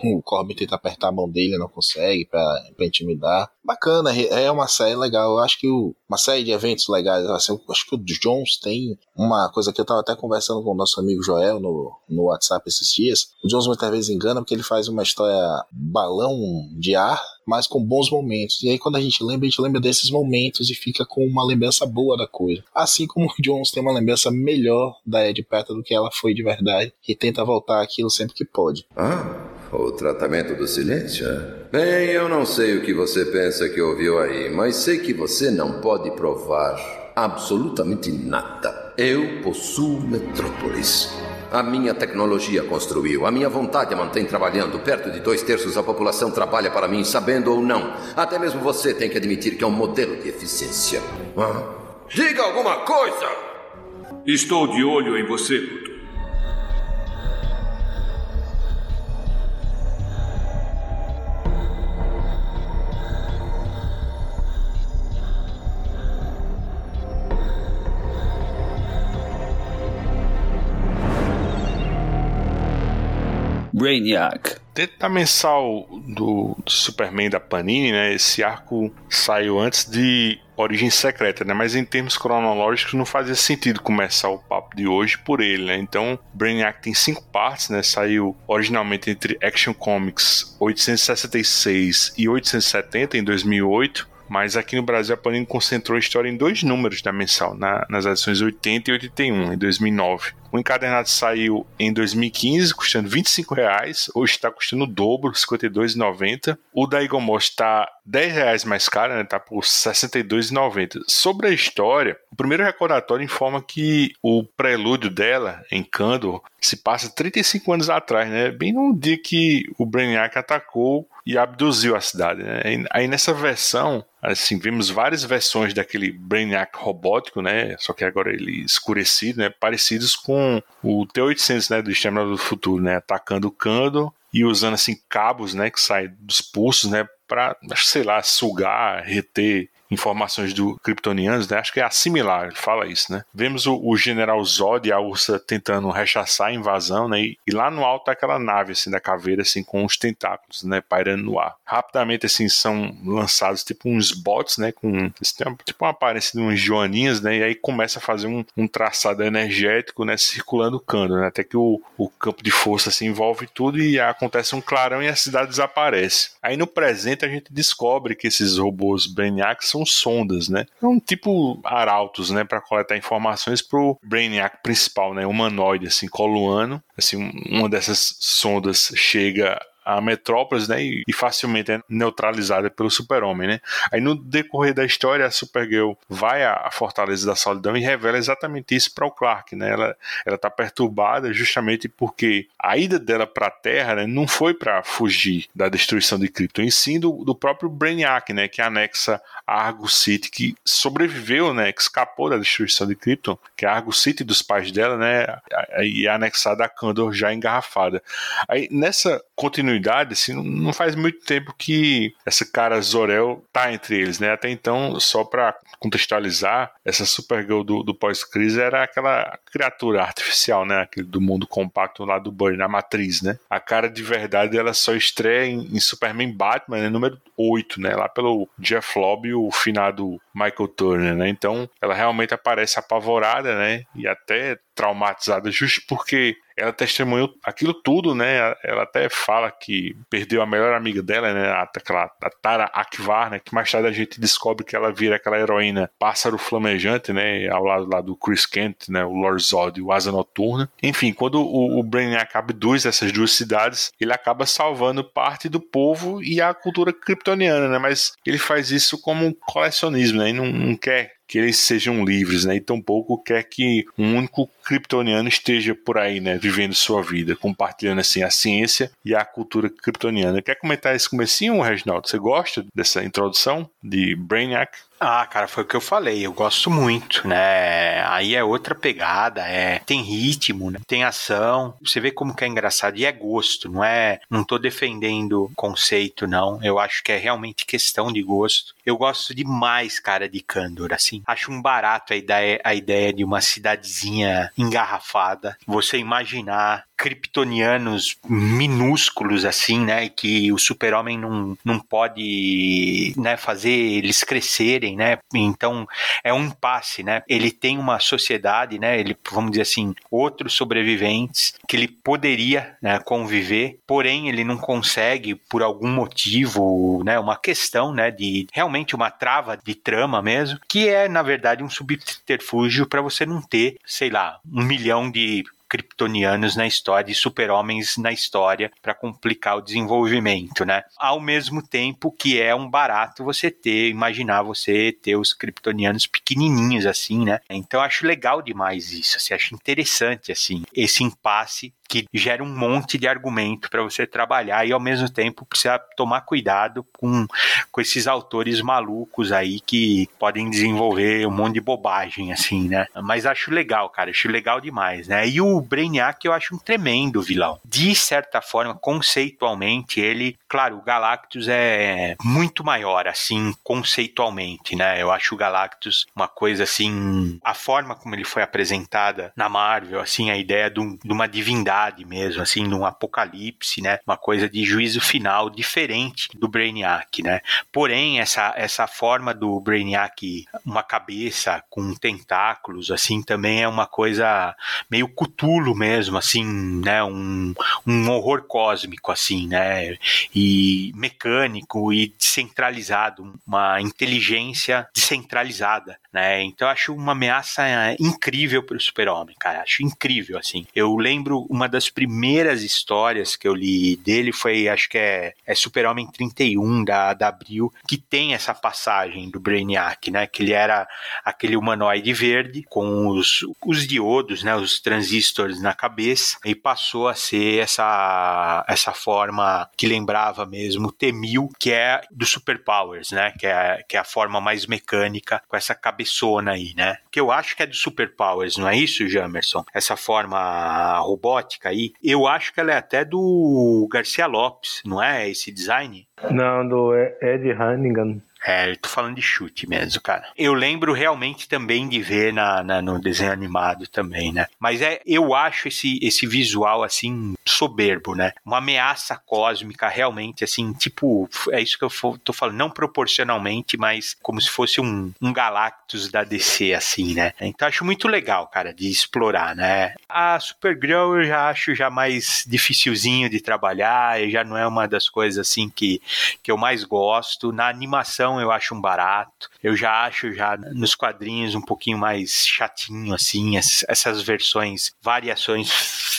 o, Corbin tenta apertar a mão dele, não consegue para intimidar. Bacana, é uma série legal. Eu acho que o, uma série de eventos legais. Assim, acho que o Jones tem uma coisa que eu tava até conversando com o nosso amigo Joel no, no WhatsApp esses dias. O Jones muitas vezes engana porque ele faz uma história balão de ar, mas com bons momentos. E aí quando a gente lembra, a gente lembra desses momentos e fica com uma lembrança boa da coisa. Assim como o Jones tem uma lembrança melhor da Ed Peta do que ela foi de verdade e tenta voltar aquilo sempre que pode. Ah, o tratamento do silêncio? É? Bem, eu não sei o que você pensa que ouviu aí, mas sei que você não pode provar absolutamente nada. Eu possuo Metrópolis. A minha tecnologia construiu, a minha vontade a mantém trabalhando. Perto de dois terços da população trabalha para mim, sabendo ou não. Até mesmo você tem que admitir que é um modelo de eficiência. Ah? Diga alguma coisa! Estou de olho em você, Brainiac da mensal do, do Superman da Panini, né, esse arco saiu antes de Origem Secreta, né? Mas em termos cronológicos não fazia sentido começar o papo de hoje por ele, né? Então, Brainiac tem cinco partes, né? Saiu originalmente entre Action Comics 866 e 870 em 2008 mas aqui no Brasil a Panini concentrou a história em dois números da mensal, na, nas edições 80 e 81, em 2009. O encadernado saiu em 2015, custando 25 reais. Hoje está custando o dobro, 52,90. O da Igomos está 10 reais mais caro, né? Está por 62,90. Sobre a história, o primeiro recordatório informa que o prelúdio dela, em Kandor, se passa 35 anos atrás, né? Bem no dia que o Brainiac atacou e abduziu a cidade. Né? Aí nessa versão, assim, vemos várias versões daquele Brainiac robótico, né? Só que agora ele escurecido, né? Parecidos com o T-800, né? Do Exterminador do Futuro, né? Atacando o Kando e usando, assim, cabos, né? Que saem dos pulsos, né? Para, sei lá, sugar, reter informações do Kryptonianos, né? Acho que é assimilar, ele fala isso, né? Vemos o, o General Zod e a Ursa tentando rechaçar a invasão, né? E, e, lá no alto tá aquela nave, assim, da caveira, assim, com os tentáculos, né? Pairando no ar. Rapidamente, assim, são lançados, tipo, uns bots, né? Com, tipo, uma aparência de uns joaninhas, né? E aí começa a fazer um, um traçado energético, né? Circulando o cano, né? Até que o, o campo de força se envolve tudo e acontece um clarão e a cidade desaparece. Aí no presente a gente descobre que esses robôs Brainiacs são sondas, né? É um tipo arautos, né, para coletar informações pro Brainiac principal, né, humanoide assim, coluano. Assim, uma dessas sondas chega a Metrópolis, né? E, facilmente é neutralizada pelo Super-Homem, né? Aí no decorrer da história, a Supergirl vai à Fortaleza da Solidão e revela exatamente isso para o Clark, né? Ela, ela tá perturbada justamente porque a ida dela para a Terra né, não foi para fugir da destruição de Krypton, e sim do, do próprio Brainiac, né? Que anexa a Argo City, que sobreviveu, né? Que escapou da destruição de Krypton, que é a Argo City dos pais dela, né? E é anexada a Kandor já engarrafada. Aí nessa continuidade, assim, não faz muito tempo que essa cara Zorel tá entre eles, né? Até então, só para contextualizar, essa Supergirl do, do pós-crise era aquela criatura artificial, né? Aquele do mundo compacto lá do Burn, na matriz, né? A cara de verdade ela só estreia em, em Superman Batman, né? número 8, né? Lá pelo Jeff Lobb e o finado Michael Turner, né? Então, ela realmente aparece apavorada, né? E até traumatizada, justo porque ela testemunhou aquilo tudo, né? Ela até fala que perdeu a melhor amiga dela, né? Aquela, a Tara Akvar, né? Que mais tarde a gente descobre que ela vira aquela heroína pássaro flamejante, né? Ao lado lá do Chris Kent, né? O Lord Zod, o Asa Noturna. Enfim, quando o, o Brainiac abduz essas duas cidades, ele acaba salvando parte do povo e a cultura kryptoniana, né? Mas ele faz isso como um colecionismo, né? E não, não quer que eles sejam livres, né? E tampouco quer que um único kryptoniano esteja por aí, né? Vivendo sua vida, compartilhando assim a ciência e a cultura kryptoniana. Quer comentar esse comecinho, Reginaldo? Você gosta dessa introdução de Brainiac? Ah, cara, foi o que eu falei. Eu gosto muito, né? Aí é outra pegada, é tem ritmo, né? tem ação. Você vê como que é engraçado e é gosto, não é? Não tô defendendo conceito, não. Eu acho que é realmente questão de gosto. Eu gosto demais, cara, de Candor, assim. Acho um barato a ideia, a ideia de uma cidadezinha engarrafada. Você imaginar kryptonianos minúsculos assim, né, que o super-homem não, não pode, né, fazer eles crescerem, né? Então, é um impasse, né? Ele tem uma sociedade, né, ele vamos dizer assim, outros sobreviventes que ele poderia, né, conviver, porém ele não consegue por algum motivo, né, uma questão, né, de realmente uma trava de trama mesmo, que é na verdade um subterfúgio para você não ter, sei lá, um milhão de kryptonianos na história e super-homens na história para complicar o desenvolvimento, né? Ao mesmo tempo que é um barato você ter, imaginar você ter os kryptonianos pequenininhos assim, né? Então acho legal demais isso, assim, acho interessante assim esse impasse que gera um monte de argumento para você trabalhar e ao mesmo tempo precisa tomar cuidado com, com esses autores malucos aí que podem desenvolver um monte de bobagem assim, né? Mas acho legal, cara, acho legal demais, né? E o Brainiac eu acho um tremendo vilão. De certa forma, conceitualmente, ele, claro, o Galactus é muito maior assim, conceitualmente, né? Eu acho o Galactus uma coisa assim, a forma como ele foi apresentada na Marvel, assim, a ideia de, de uma divindade mesmo, assim, num apocalipse, né? Uma coisa de juízo final diferente do Brainiac, né? Porém, essa, essa forma do Brainiac, uma cabeça com tentáculos, assim, também é uma coisa meio cutulo mesmo, assim, né? Um, um horror cósmico, assim, né? E mecânico e descentralizado, uma inteligência descentralizada, né? Então acho uma ameaça incrível para o Super-Homem, cara. Acho incrível, assim. Eu lembro uma das primeiras histórias que eu li dele foi, acho que é, é Super-Homem 31 da, da Abril, que tem essa passagem do Brainiac, né? Que ele era aquele humanoide verde com os, os diodos, né? Os transistores na cabeça e passou a ser essa, essa forma que lembrava mesmo T-1000, que é do Superpowers, né? Que é, que é a forma mais mecânica com essa cabeçona aí, né? Que eu acho que é do Superpowers, não é isso, Jamerson? Essa forma robótica aí. Eu acho que ela é até do Garcia Lopes, não é esse design? Não, do Ed Hannigan. É, eu tô falando de chute mesmo, cara. Eu lembro realmente também de ver na, na, no desenho animado também, né? Mas é, eu acho esse, esse visual, assim, soberbo, né? Uma ameaça cósmica, realmente, assim, tipo, é isso que eu tô falando, não proporcionalmente, mas como se fosse um, um Galactus da DC, assim, né? Então acho muito legal, cara, de explorar, né? A Supergirl eu já acho já mais dificilzinho de trabalhar, já não é uma das coisas, assim, que, que eu mais gosto. Na animação eu acho um barato. Eu já acho já nos quadrinhos um pouquinho mais chatinho assim, essas versões, variações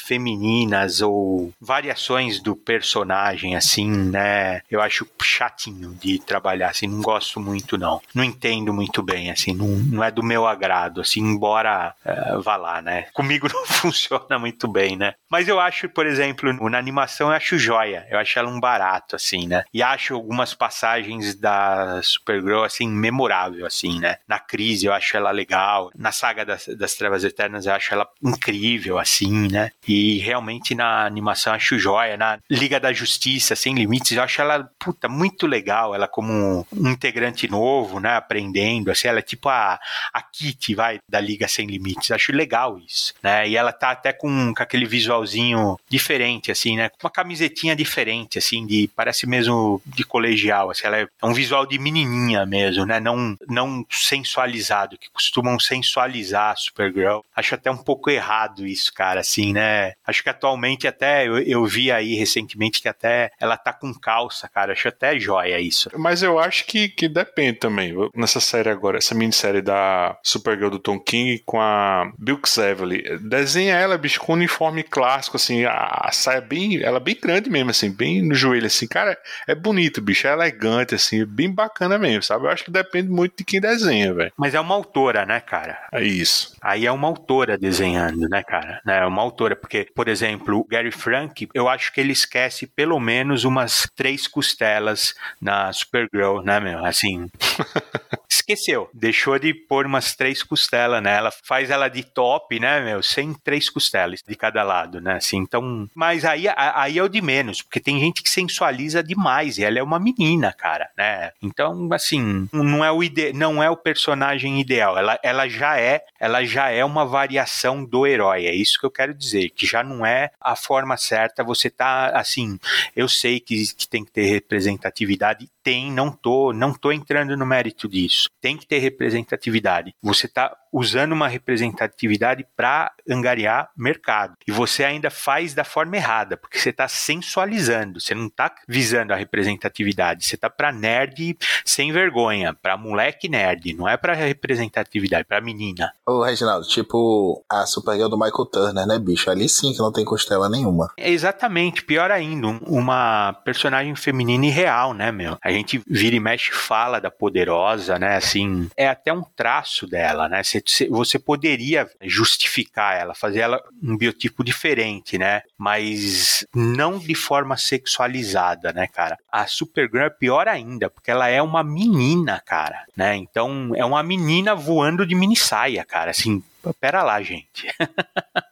femininas ou variações do personagem assim, né? Eu acho chatinho de trabalhar assim, não gosto muito não. Não entendo muito bem assim, não, não é do meu agrado assim, embora uh, vá lá, né? Comigo *laughs* não funciona muito bem, né? Mas eu acho, por exemplo, na animação eu acho joia. Eu acho ela um barato assim, né? E acho algumas passagens da Supergirl, assim, memorável, assim, né? Na crise eu acho ela legal, na saga das, das Trevas Eternas eu acho ela incrível, assim, né? E realmente na animação eu acho joia, na Liga da Justiça, Sem Limites, eu acho ela, puta, muito legal, ela como um integrante novo, né? Aprendendo, assim, ela é tipo a, a Kitty, vai, da Liga Sem Limites, eu acho legal isso, né? E ela tá até com, com aquele visualzinho diferente, assim, né? Uma camisetinha diferente, assim, de, parece mesmo de colegial, assim, ela é um visual de menininha mesmo, né? Não, não sensualizado, que costumam sensualizar a Supergirl. Acho até um pouco errado isso, cara, assim, né? Acho que atualmente até, eu, eu vi aí recentemente que até ela tá com calça, cara. Acho até joia isso. Mas eu acho que, que depende também. Nessa série agora, essa minissérie da Supergirl do Tom King com a Bill Xavely. Desenha ela, bicho, com um uniforme clássico, assim, a, a saia bem, ela é bem grande mesmo, assim, bem no joelho, assim. Cara, é bonito, bicho, é elegante, assim, bem bacana bacana mesmo, sabe? Eu acho que depende muito de quem desenha, velho. Mas é uma autora, né, cara? É isso. Aí é uma autora desenhando, né, cara? É uma autora, porque, por exemplo, o Gary Frank, eu acho que ele esquece pelo menos umas três costelas na Supergirl, né, meu? Assim. *laughs* esqueceu. Deixou de pôr umas três costelas nela. Faz ela de top, né, meu? Sem três costelas de cada lado, né? Assim, então. Mas aí, aí é o de menos, porque tem gente que sensualiza demais e ela é uma menina, cara, né? Então, assim, não é o ide não é o personagem ideal. Ela, ela já é, ela já é uma variação do herói. É isso que eu quero dizer, que já não é a forma certa. Você tá assim, eu sei que, que tem que ter representatividade, tem, não tô, não tô entrando no mérito disso. Tem que ter representatividade. Você tá usando uma representatividade para angariar mercado. E você ainda faz da forma errada, porque você está sensualizando, você não está visando a representatividade, você está para nerd sem vergonha, para moleque nerd, não é para representatividade, para menina. Ô, Reginaldo, tipo a Supergirl do Michael Turner, né, bicho? Ali sim que não tem costela nenhuma. exatamente, pior ainda, uma personagem feminina irreal, né, meu? A gente vira e mexe fala da poderosa, né, assim, é até um traço dela, né? Você você poderia justificar ela, fazer ela um biotipo diferente, né? Mas não de forma sexualizada, né, cara? A Supergirl é pior ainda, porque ela é uma menina, cara, né? Então é uma menina voando de mini saia, cara, assim, pera lá, gente. *laughs*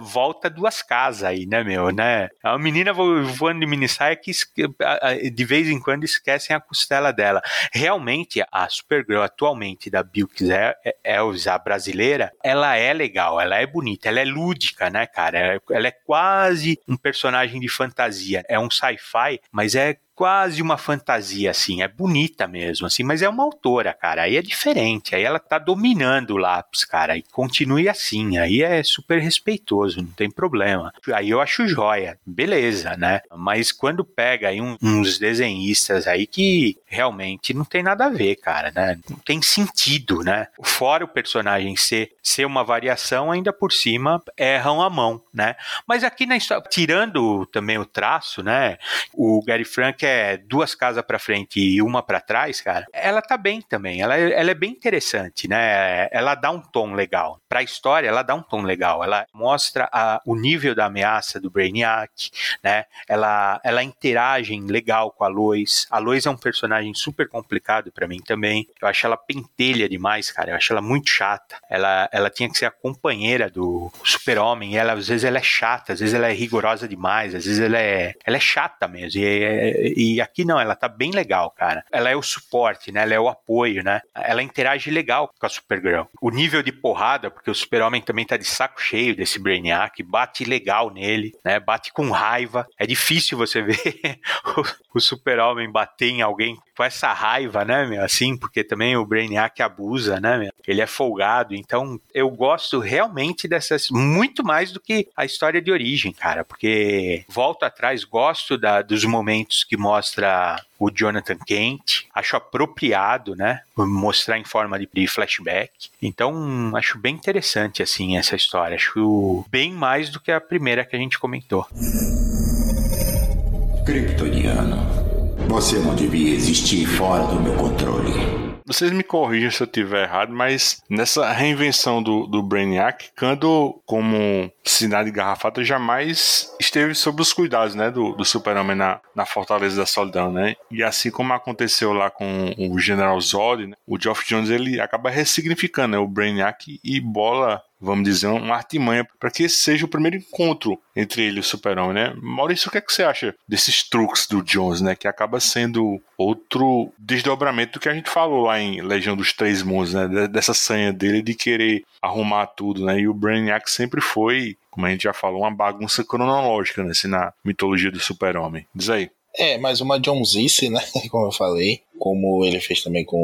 volta duas casas aí, né, meu, né? A menina voando de mini saia que de vez em quando esquecem a costela dela. Realmente, a Supergirl atualmente da Bilks Elves, a brasileira, ela é legal, ela é bonita, ela é lúdica, né, cara? Ela é quase um personagem de fantasia. É um sci-fi, mas é quase uma fantasia, assim, é bonita mesmo, assim, mas é uma autora, cara, aí é diferente, aí ela tá dominando o lápis, cara, e continue assim, aí é super respeitoso, não tem problema. Aí eu acho joia, beleza, né? Mas quando pega aí um, uns desenhistas aí que realmente não tem nada a ver, cara, né? Não tem sentido, né? Fora o personagem ser, ser uma variação, ainda por cima erram a mão, né? Mas aqui na história, tirando também o traço, né? O Gary Frank é duas casas para frente e uma para trás, cara, ela tá bem também. Ela, ela é bem interessante, né? Ela dá um tom legal. Pra história, ela dá um tom legal. Ela mostra a, o nível da ameaça do Brainiac, né? Ela, ela interage legal com a Lois. A Lois é um personagem super complicado para mim também. Eu acho ela pentelha demais, cara. Eu acho ela muito chata. Ela, ela tinha que ser a companheira do super-homem. Ela, às vezes, ela é chata, às vezes ela é rigorosa demais, às vezes ela é, ela é chata mesmo. E, e aqui não, ela tá bem legal, cara. Ela é o suporte, né? Ela é o apoio, né? Ela interage legal com a Supergirl. O nível de porrada, porque o Super-Homem também tá de saco cheio desse Brainiac, bate legal nele, né? Bate com raiva. É difícil você *laughs* ver o, Super-Homem bater em alguém com essa raiva, né, meu? Assim, porque também o Brainiac abusa, né, meu? Ele é folgado. Então, eu gosto realmente dessas. Muito mais do que a história de origem, cara. Porque volto atrás, gosto da, dos momentos que mostra o Jonathan Kent. Acho apropriado, né? Mostrar em forma de flashback. Então, acho bem interessante, assim, essa história. Acho bem mais do que a primeira que a gente comentou. Kryptoniano. Você não devia existir fora do meu controle. Vocês me corrijam se eu estiver errado, mas nessa reinvenção do, do Brainiac, Kando, como cidade garrafata, jamais esteve sob os cuidados né, do, do super-homem na, na Fortaleza da Solidão. Né? E assim como aconteceu lá com o General Zod, né, o Geoff Jones ele acaba ressignificando né, o Brainiac e bola vamos dizer, uma artimanha para que esse seja o primeiro encontro entre ele e o Super-Homem, né? Maurício, o que, é que você acha desses truques do Jones, né? Que acaba sendo outro desdobramento do que a gente falou lá em Legião dos Três Mundos, né? Dessa sanha dele de querer arrumar tudo, né? E o Brainiac sempre foi, como a gente já falou, uma bagunça cronológica, né? Assim, na mitologia do Super-Homem. Diz aí. É, mais uma Johnsice, né? *laughs* Como eu falei. Como ele fez também com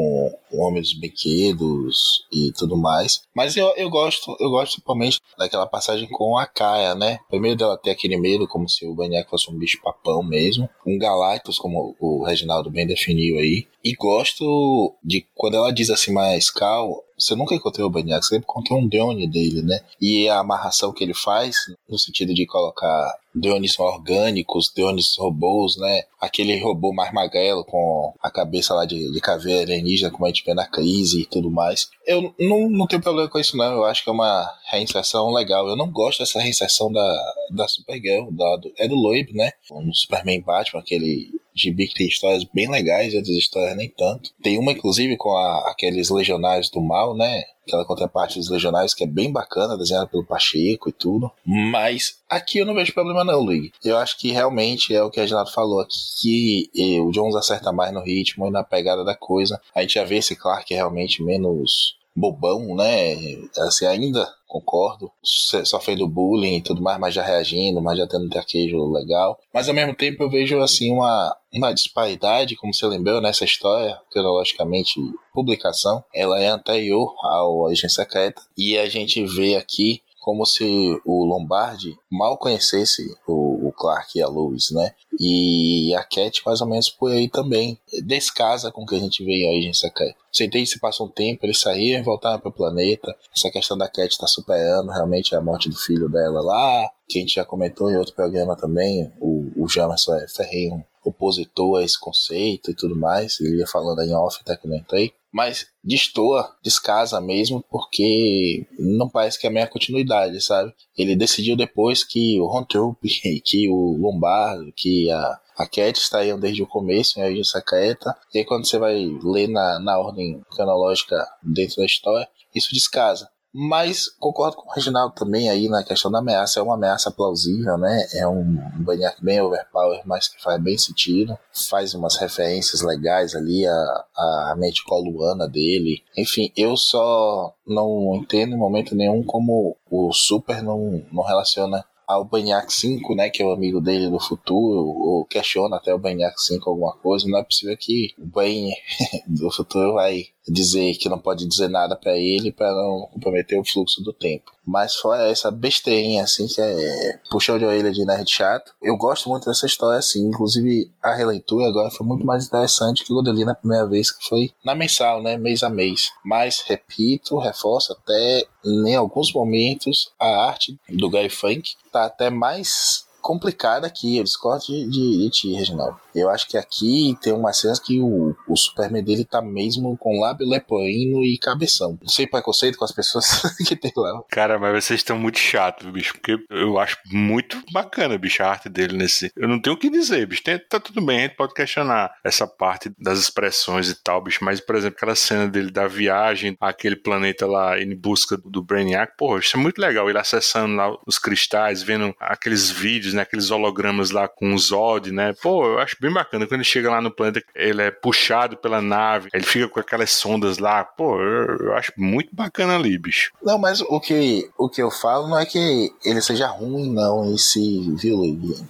o Homem dos Brinquedos e tudo mais. Mas eu, eu gosto, eu gosto principalmente daquela passagem com a Kaia, né? Primeiro dela ter aquele medo, como se o Baniac fosse um bicho papão mesmo. Um Galactus, como o Reginaldo bem definiu aí. E gosto de quando ela diz assim, mas Cal, você nunca encontrou o Baniac, você sempre encontrou um drone dele, né? E a amarração que ele faz, no sentido de colocar drones orgânicos, drones robôs, né? Aquele robô mais magrelo com a cabeça lá de, de caveira alienígena, como a gente vê na crise e tudo mais. Eu não, não tenho problema com isso, não. Eu acho que é uma reinserção legal. Eu não gosto dessa reinserção da, da Supergirl, da, do, é do Loeb, né? No Superman Batman, aquele gibi que tem histórias bem legais e outras histórias nem tanto. Tem uma, inclusive, com a, aqueles legionários do mal, né? Aquela contraparte dos legionários que é bem bacana, desenhada pelo Pacheco e tudo. Mas aqui eu não vejo problema não, Luigi. Eu acho que realmente é o que a Renato falou aqui, que o Jones acerta mais no ritmo e na pegada da coisa. A gente já vê esse Clark realmente menos bobão, né? Assim, ainda concordo, sofrendo bullying e tudo mais, mas já reagindo, mas já tendo um traquejo legal. Mas ao mesmo tempo eu vejo assim uma, uma disparidade, como você lembrou nessa história, cronologicamente, publicação, ela é anterior ao Origem Secreta, e a gente vê aqui como se o Lombardi mal conhecesse o, o, Clark e a Lois, né? E a Cat mais ou menos por aí também. Descasa com o que a gente vê em Origem Secreta. Sentei se passa um tempo, eles saíram voltaram para o planeta. Essa questão da Cat está superando realmente a morte do filho dela lá, que a gente já comentou em outro programa também. O, o Jamerson é ferrenho opositor a esse conceito e tudo mais. Ele ia falando em off, até comentei mas destoa, descasa mesmo, porque não parece que é a minha continuidade, sabe? Ele decidiu depois que o Ron *laughs* que o Lombardo, que a, a Cat estariam desde o começo em Origem Secreta, e aí quando você vai ler na, na ordem cronológica dentro da história, isso descasa. Mas concordo com o Reginaldo também aí na questão da ameaça. É uma ameaça plausível, né? É um Banhac bem overpower, mas que faz bem sentido. Faz umas referências legais ali, a, a mente coluana dele. Enfim, eu só não entendo em momento nenhum como o Super não, não relaciona ao Banhac 5, né, que é o amigo dele do futuro, ou questiona até o Banhac 5 alguma coisa, não é possível que o Ben *laughs* do futuro vai dizer que não pode dizer nada para ele para não comprometer o fluxo do tempo. Mas fora essa besteirinha assim que é puxão de orelha de nerd chato, eu gosto muito dessa história assim, inclusive a releitura agora foi muito mais interessante que quando eu li na primeira vez que foi na mensal, né, mês a mês. Mas repito, reforço até em alguns momentos a arte do Guy Funk tá até mais complicada aqui. Eu discordo de, de, de ti, Reginaldo. Eu acho que aqui tem uma cena que o, o Superman dele tá mesmo com lábio leporino e cabeção. Não sei preconceito com as pessoas *laughs* que tem lá. Cara, mas vocês estão muito chatos, bicho, porque eu acho muito bacana, bicho, a arte dele nesse. Eu não tenho o que dizer, bicho. Tem, tá tudo bem, a gente pode questionar essa parte das expressões e tal, bicho, mas, por exemplo, aquela cena dele da viagem àquele planeta lá em busca do Brainiac, porra, isso é muito legal. Ele acessando lá os cristais, vendo aqueles vídeos, né? Aqueles hologramas lá com o Zod, né? Pô, eu acho bem bacana. Quando ele chega lá no planeta, ele é puxado pela nave, ele fica com aquelas sondas lá. Pô, eu, acho muito bacana ali, bicho. Não, mas o que, o que eu falo não é que ele seja ruim, não, esse vilão.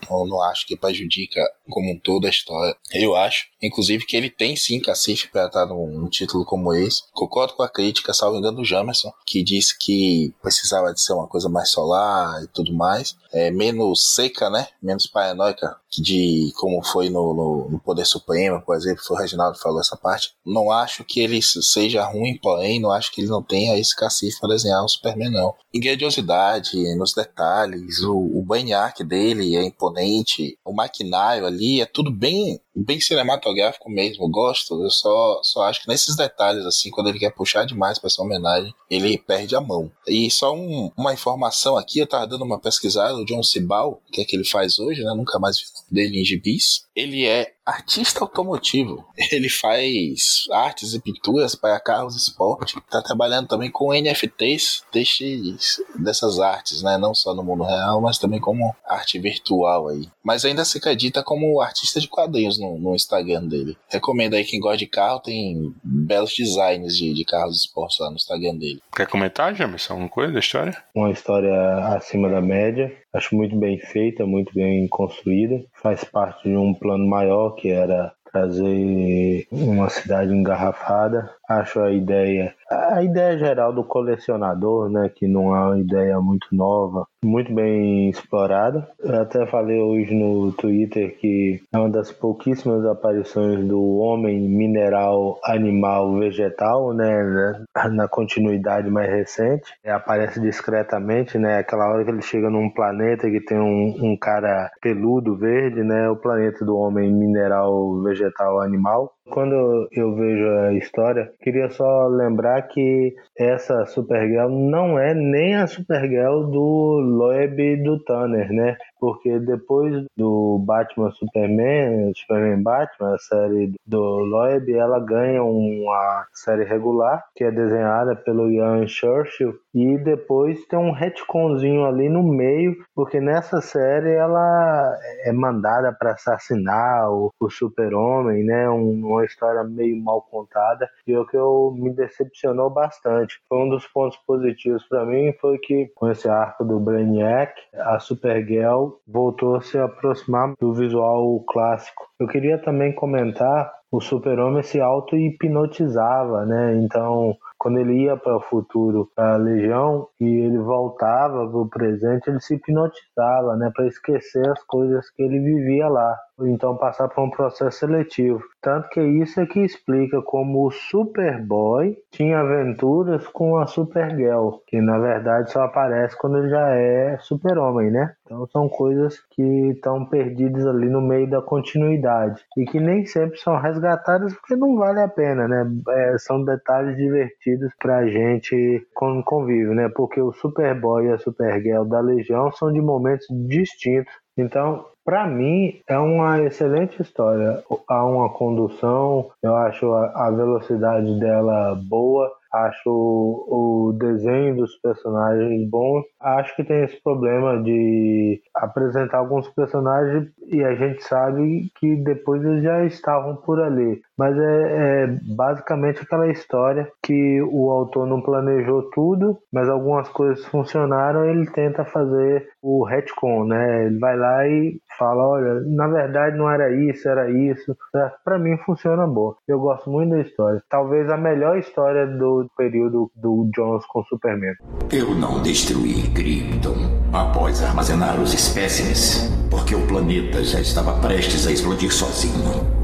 Eu não acho que prejudica como um todo a história. Eu acho, inclusive, que ele tem sim cacife para estar num, título como esse. Concordo com a crítica, salvo engano, do Jamerson, que disse que precisava de ser uma coisa mais solar e tudo mais. É, menos seca, né? Menos paranoica de como foi no, no, no, Poder Supremo, por exemplo, foi o Reginaldo que falou essa parte. Não acho que ele seja ruim, porém, não acho que ele não tenha esse cacife para desenhar o Superman, não. Em grandiosidade, nos detalhes, o, o banhaque dele é imponente, o maquinário ali é tudo bem bem cinematográfico mesmo, gosto. Eu só, só acho que nesses detalhes, assim, quando ele quer puxar demais para essa homenagem, ele perde a mão. E só um, uma informação aqui, eu tava dando uma pesquisada, o John Cibal, que é que ele faz hoje, né? Nunca mais vi dele em gibis. Ele é artista automotivo. *laughs* Ele faz artes e pinturas para carros esporte. Está trabalhando também com NFTs destes, dessas artes, né? Não só no mundo real, mas também como arte virtual aí. Mas ainda se acredita como artista de quadrinhos no, no Instagram dele. Recomendo aí quem gosta de carro, tem belos designs de, de carros esportes lá no Instagram dele. Quer comentar, Jamerson, alguma coisa da história? Uma história acima da média. Acho muito bem feita, muito bem construída. Faz parte de um plano maior que era trazer uma cidade engarrafada. Acho a ideia, a ideia geral do colecionador, né, que não é uma ideia muito nova, muito bem explorada. Eu até falei hoje no Twitter que é uma das pouquíssimas aparições do homem mineral, animal, vegetal, né, na continuidade mais recente. Aparece discretamente, né, aquela hora que ele chega num planeta que tem um, um cara peludo verde, né, o planeta do homem mineral, vegetal animal. Quando eu vejo a história, queria só lembrar que essa Supergirl não é nem a Supergirl do Loeb do Tanner, né? Porque depois do Batman Superman, Superman Batman, a série do Loeb, ela ganha uma série regular que é desenhada pelo Ian Churchill e depois tem um retconzinho ali no meio, porque nessa série ela é mandada para assassinar o, o Super-Homem, né? Um, uma história meio mal contada e o que eu me decepcionou bastante. Foi um dos pontos positivos para mim foi que com esse arco do Brainiac, a Supergirl voltou a se aproximar do visual clássico. Eu queria também comentar o super-homem se auto-hipnotizava, né? Então, quando ele ia para o futuro, a Legião, e ele voltava para o presente, ele se hipnotizava, né? Para esquecer as coisas que ele vivia lá. Então, passar por um processo seletivo. Tanto que isso é que explica como o Superboy tinha aventuras com a Supergirl, que na verdade só aparece quando ele já é super-homem, né? Então são coisas que estão perdidas ali no meio da continuidade e que nem sempre são resgatadas porque não vale a pena, né? É, são detalhes divertidos pra gente quando convive, né? Porque o Superboy e a Supergirl da Legião são de momentos distintos. Então, para mim, é uma excelente história. Há uma condução, eu acho a velocidade dela boa, acho o, desenho dos personagens bons. Acho que tem esse problema de apresentar alguns personagens e a gente sabe que depois eles já estavam por ali. Mas é, é basicamente aquela história que o autor não planejou tudo, mas algumas coisas funcionaram, ele tenta fazer o retcon, né? Ele vai lá e fala, olha, na verdade não era isso, era isso. É, Para mim funciona bom. Eu gosto muito da história. Talvez a melhor história do período do Jones com Superman. Eu não destruí Krypton após armazenar os espécimes, porque o planeta já estava prestes a explodir sozinho.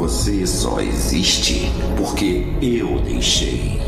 Você só existe porque eu deixei.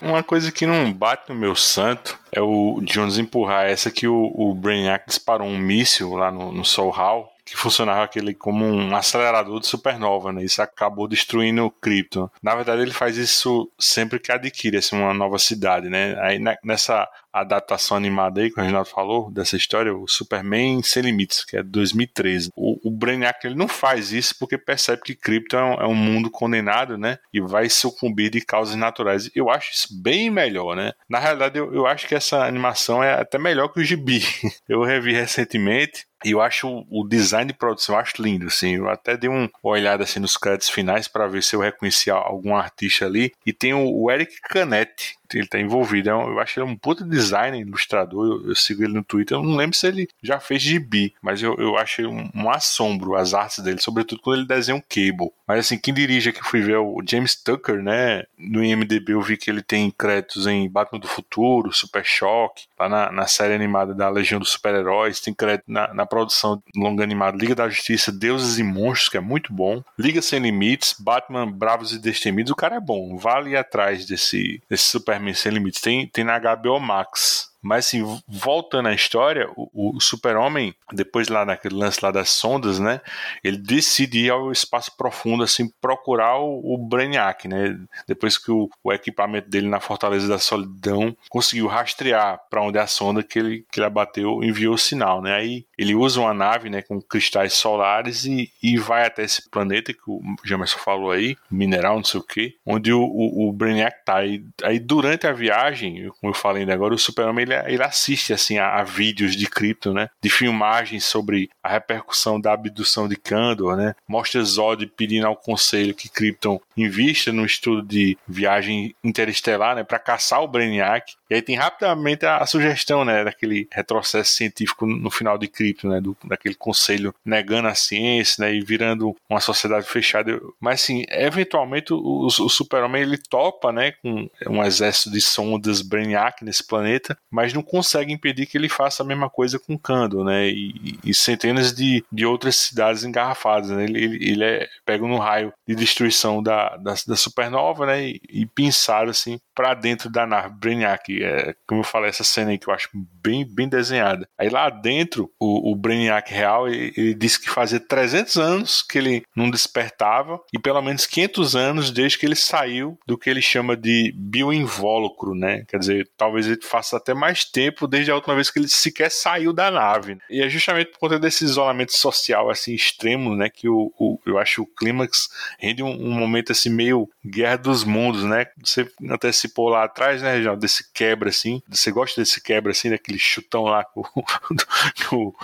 Uma coisa que não bate no meu santo é o Jones empurrar essa que o, o Brainiac disparou um míssil lá no, no Sol Hall que funcionava aquele como um acelerador de supernova, né? Isso acabou destruindo o Krypton. Na verdade, ele faz isso sempre que adquire assim, uma nova cidade, né? Aí nessa adaptação animada aí que o Renato falou dessa história, o Superman Sem Limites, que é de 2013. O, o Brainiac ele não faz isso porque percebe que Krypton é um, é um, mundo condenado, né? E vai sucumbir de causas naturais. Eu acho isso bem melhor, né? Na realidade, eu, eu acho que essa animação é até melhor que o Gibi. *laughs* Eu revi recentemente e eu acho o design de produção, eu acho lindo, assim. Eu até dei uma olhada assim nos créditos finais para ver se eu reconheci algum artista ali. E tem o, Eric Canetti, ele tá envolvido. É eu acho ele um puta designer, ilustrador. Eu, eu, sigo ele no Twitter. Eu não lembro se ele já fez gibi, mas eu, eu achei um, um, assombro as artes dele, sobretudo quando ele desenha um cable. Mas assim, quem dirige aqui fui ver o James Tucker, né? No IMDB eu vi que ele tem créditos em Batman do Futuro, Super Choque, lá na, na série animada da Legião dos Super-Heróis, tem crédito na, na produção longa animada Liga da Justiça, Deuses e Monstros, que é muito bom. Liga Sem Limites, Batman Bravos e Destemidos, o cara é bom. Vale ir atrás desse, desse Superman Sem Limites. Tem, tem na HBO Max. Mas assim, voltando à história, o, o super-homem, depois lá naquele lance lá das sondas, né? Ele decide ir ao espaço profundo, assim, procurar o, o Brainiac, né? Depois que o, o, equipamento dele na Fortaleza da Solidão conseguiu rastrear para onde a sonda que ele, que ele abateu enviou o sinal, né? Aí ele usa uma nave, né, com cristais solares e, e vai até esse planeta que o Jamerson falou aí, mineral, não sei o que, onde o, o, o Brainiac tá. E, aí durante a viagem, como eu falei ainda agora, o super-homem ele, ele assiste assim a, a, vídeos de cripto, né? De filmagens sobre a repercussão da abdução de Kandor, né? Mostra Zod pedindo ao conselho que Krypton invista no estudo de viagem interestelar, né? Para caçar o Brainiac. E aí tem rapidamente a, a, sugestão, né? Daquele retrocesso científico no final de Krypton, né? Do, daquele conselho negando a ciência, né? E virando uma sociedade fechada. Mas assim, eventualmente o, o Super-Homem ele topa, né? Com um exército de sondas Brainiac nesse planeta, mas não consegue impedir que ele faça a mesma coisa com Kando, né? E, e centenas de, de outras cidades engarrafadas. Né? Ele, ele, ele é pego no raio de destruição da, da, da supernova, né? E, e pinçado assim para dentro da nave Brainiac. É, como eu falei, essa cena aí que eu acho bem, bem desenhada. Aí lá dentro, o, o Brainiac real, ele, ele disse que fazia 300 anos que ele não despertava e pelo menos 500 anos desde que ele saiu do que ele chama de bioinvólucro, né? Quer dizer, talvez ele faça até mais tempo desde a última vez que ele sequer saiu da nave. E é justamente por conta desse isolamento social assim extremo, né, que o, o eu acho o clímax rende um, um, momento assim meio guerra dos mundos, né? Você antecipou lá atrás, né, Reginaldo, desse quebra assim. Você gosta desse quebra assim, daquele chutão lá que o, *laughs* que o,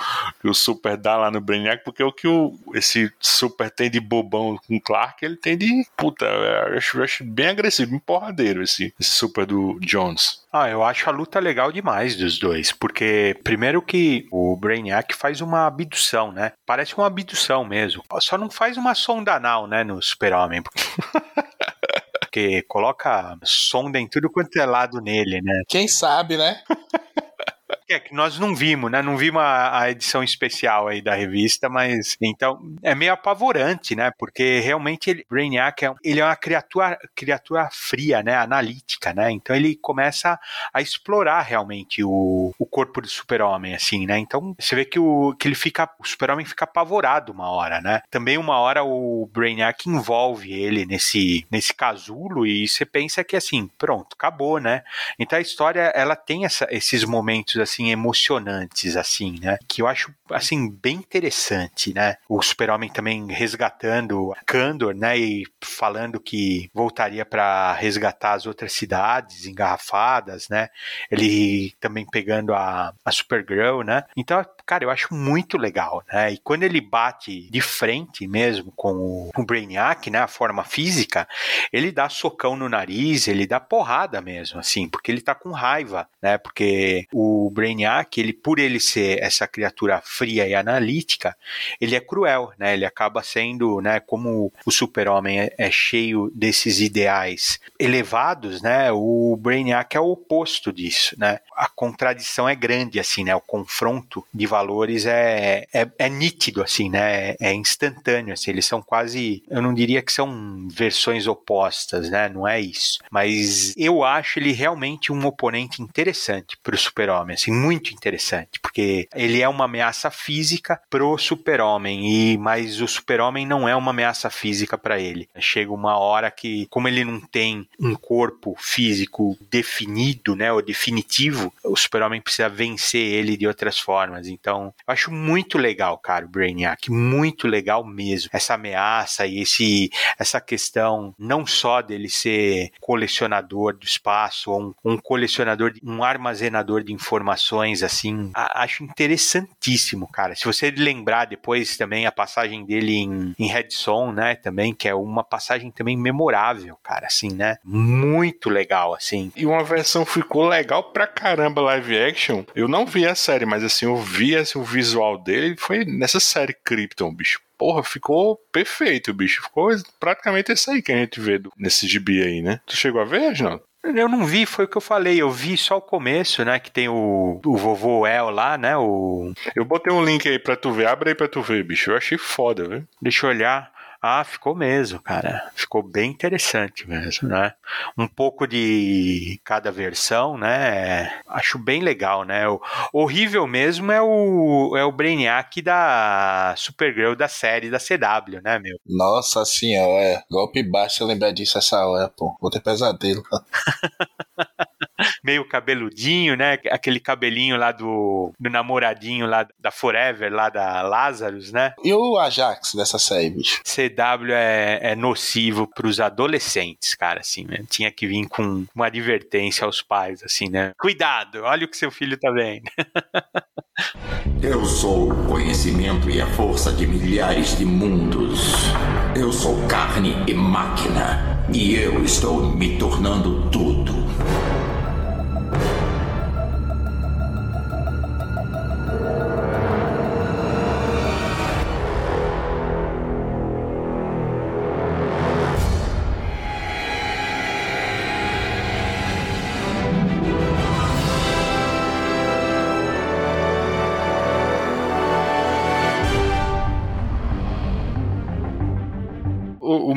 que o Super dá lá no Brainiac, porque o que o, esse Super tem de bobão com Clark, ele tem de puta, eu acho, eu acho bem agressivo, bem porradeiro esse, esse Super do Jones. Ah, eu acho a luta legal demais dos dois, porque primeiro que o Brainiac faz uma abdução, né? Parece uma abdução mesmo. Só não faz uma sonda anal, né, no Super-Homem. *laughs* porque coloca sonda em tudo quanto é lado nele, né? Quem sabe, né? *laughs* É que nós não vimos, né? Não vimos a, a, edição especial aí da revista, mas então é meio apavorante, né? Porque realmente ele, Brainiac é, ele é uma criatura, criatura fria, né? Analítica, né? Então ele começa a explorar realmente o, o corpo do super-homem, assim, né? Então você vê que o, que ele fica, o super-homem fica apavorado uma hora, né? Também uma hora o Brainiac envolve ele nesse, nesse casulo e você pensa que assim, pronto, acabou, né? Então a história, ela tem essa, esses momentos, assim, emocionantes, assim, né? Que eu acho, assim, bem interessante, né? O super-homem também resgatando Kandor, né? E falando que voltaria para resgatar as outras cidades engarrafadas, né? Ele também pegando a, a Supergirl, né? Então, cara, eu acho muito legal, né? E quando ele bate de frente mesmo com o, o Brainiac, né? A forma física, ele dá socão no nariz, ele dá porrada mesmo, assim, porque ele tá com raiva, né? Porque o Brainiac, ele, por ele ser essa criatura fria e analítica, ele é cruel, né? Ele acaba sendo, né? Como o super-homem é, é cheio desses ideais elevados, né? O Brainiac é o oposto disso, né? A contradição é grande, assim, né? O confronto de valores é, é, é nítido, assim, né? É instantâneo, assim. Eles são quase, eu não diria que são versões opostas, né? Não é isso. Mas eu acho ele realmente um oponente interessante para o super-homem, assim, muito interessante, porque ele é uma ameaça física pro super-homem, e mas o super-homem não é uma ameaça física para ele. Chega uma hora que, como ele não tem um corpo físico definido, né, ou definitivo, o super-homem precisa vencer ele de outras formas. Então, eu acho muito legal, cara, o Brainiac, muito legal mesmo. Essa ameaça e esse, essa questão não só dele ser colecionador do espaço, ou um, um colecionador, um armazenador de informações, assim, a, acho interessantíssimo, cara. Se você lembrar depois também a passagem dele em, em Red Son, né, também, que é uma passagem também memorável, cara, assim, né? Muito legal, assim. E uma versão ficou legal pra caramba live action. Eu não vi a série, mas assim, eu vi assim, o visual dele foi nessa série Krypton, bicho porra, ficou perfeito, bicho. Ficou praticamente isso aí que a gente vê do, nesse gibi aí, né? Tu chegou a ver, Reginaldo? Eu não vi, foi o que eu falei. Eu vi só o começo, né? Que tem o, o vovô El lá, né? O... Eu botei um link aí pra tu ver. Abre aí pra tu ver, bicho. Eu achei foda, viu? Deixa eu olhar. Ah, ficou mesmo, cara. Ficou bem interessante mesmo, né? Um pouco de cada versão, né? Acho bem legal, né? O horrível mesmo é o, é o Brainiac da Supergirl da série da CW, né, meu? Nossa senhora, é. Golpe baixo lembrar disso essa hora, pô. Vou ter pesadelo. *laughs* meio cabeludinho, né? Aquele cabelinho lá do, do namoradinho lá da Forever, lá da Lazarus, né? E o Ajax dessa série, bicho? CW é, é nocivo pros adolescentes, cara, assim, né? Tinha que vir com uma advertência aos pais, assim, né? Cuidado, olha o que seu filho tá vendo. *laughs* Eu sou o conhecimento e a força de milhares de mundos. Eu sou carne e máquina. E eu estou me tornando tudo.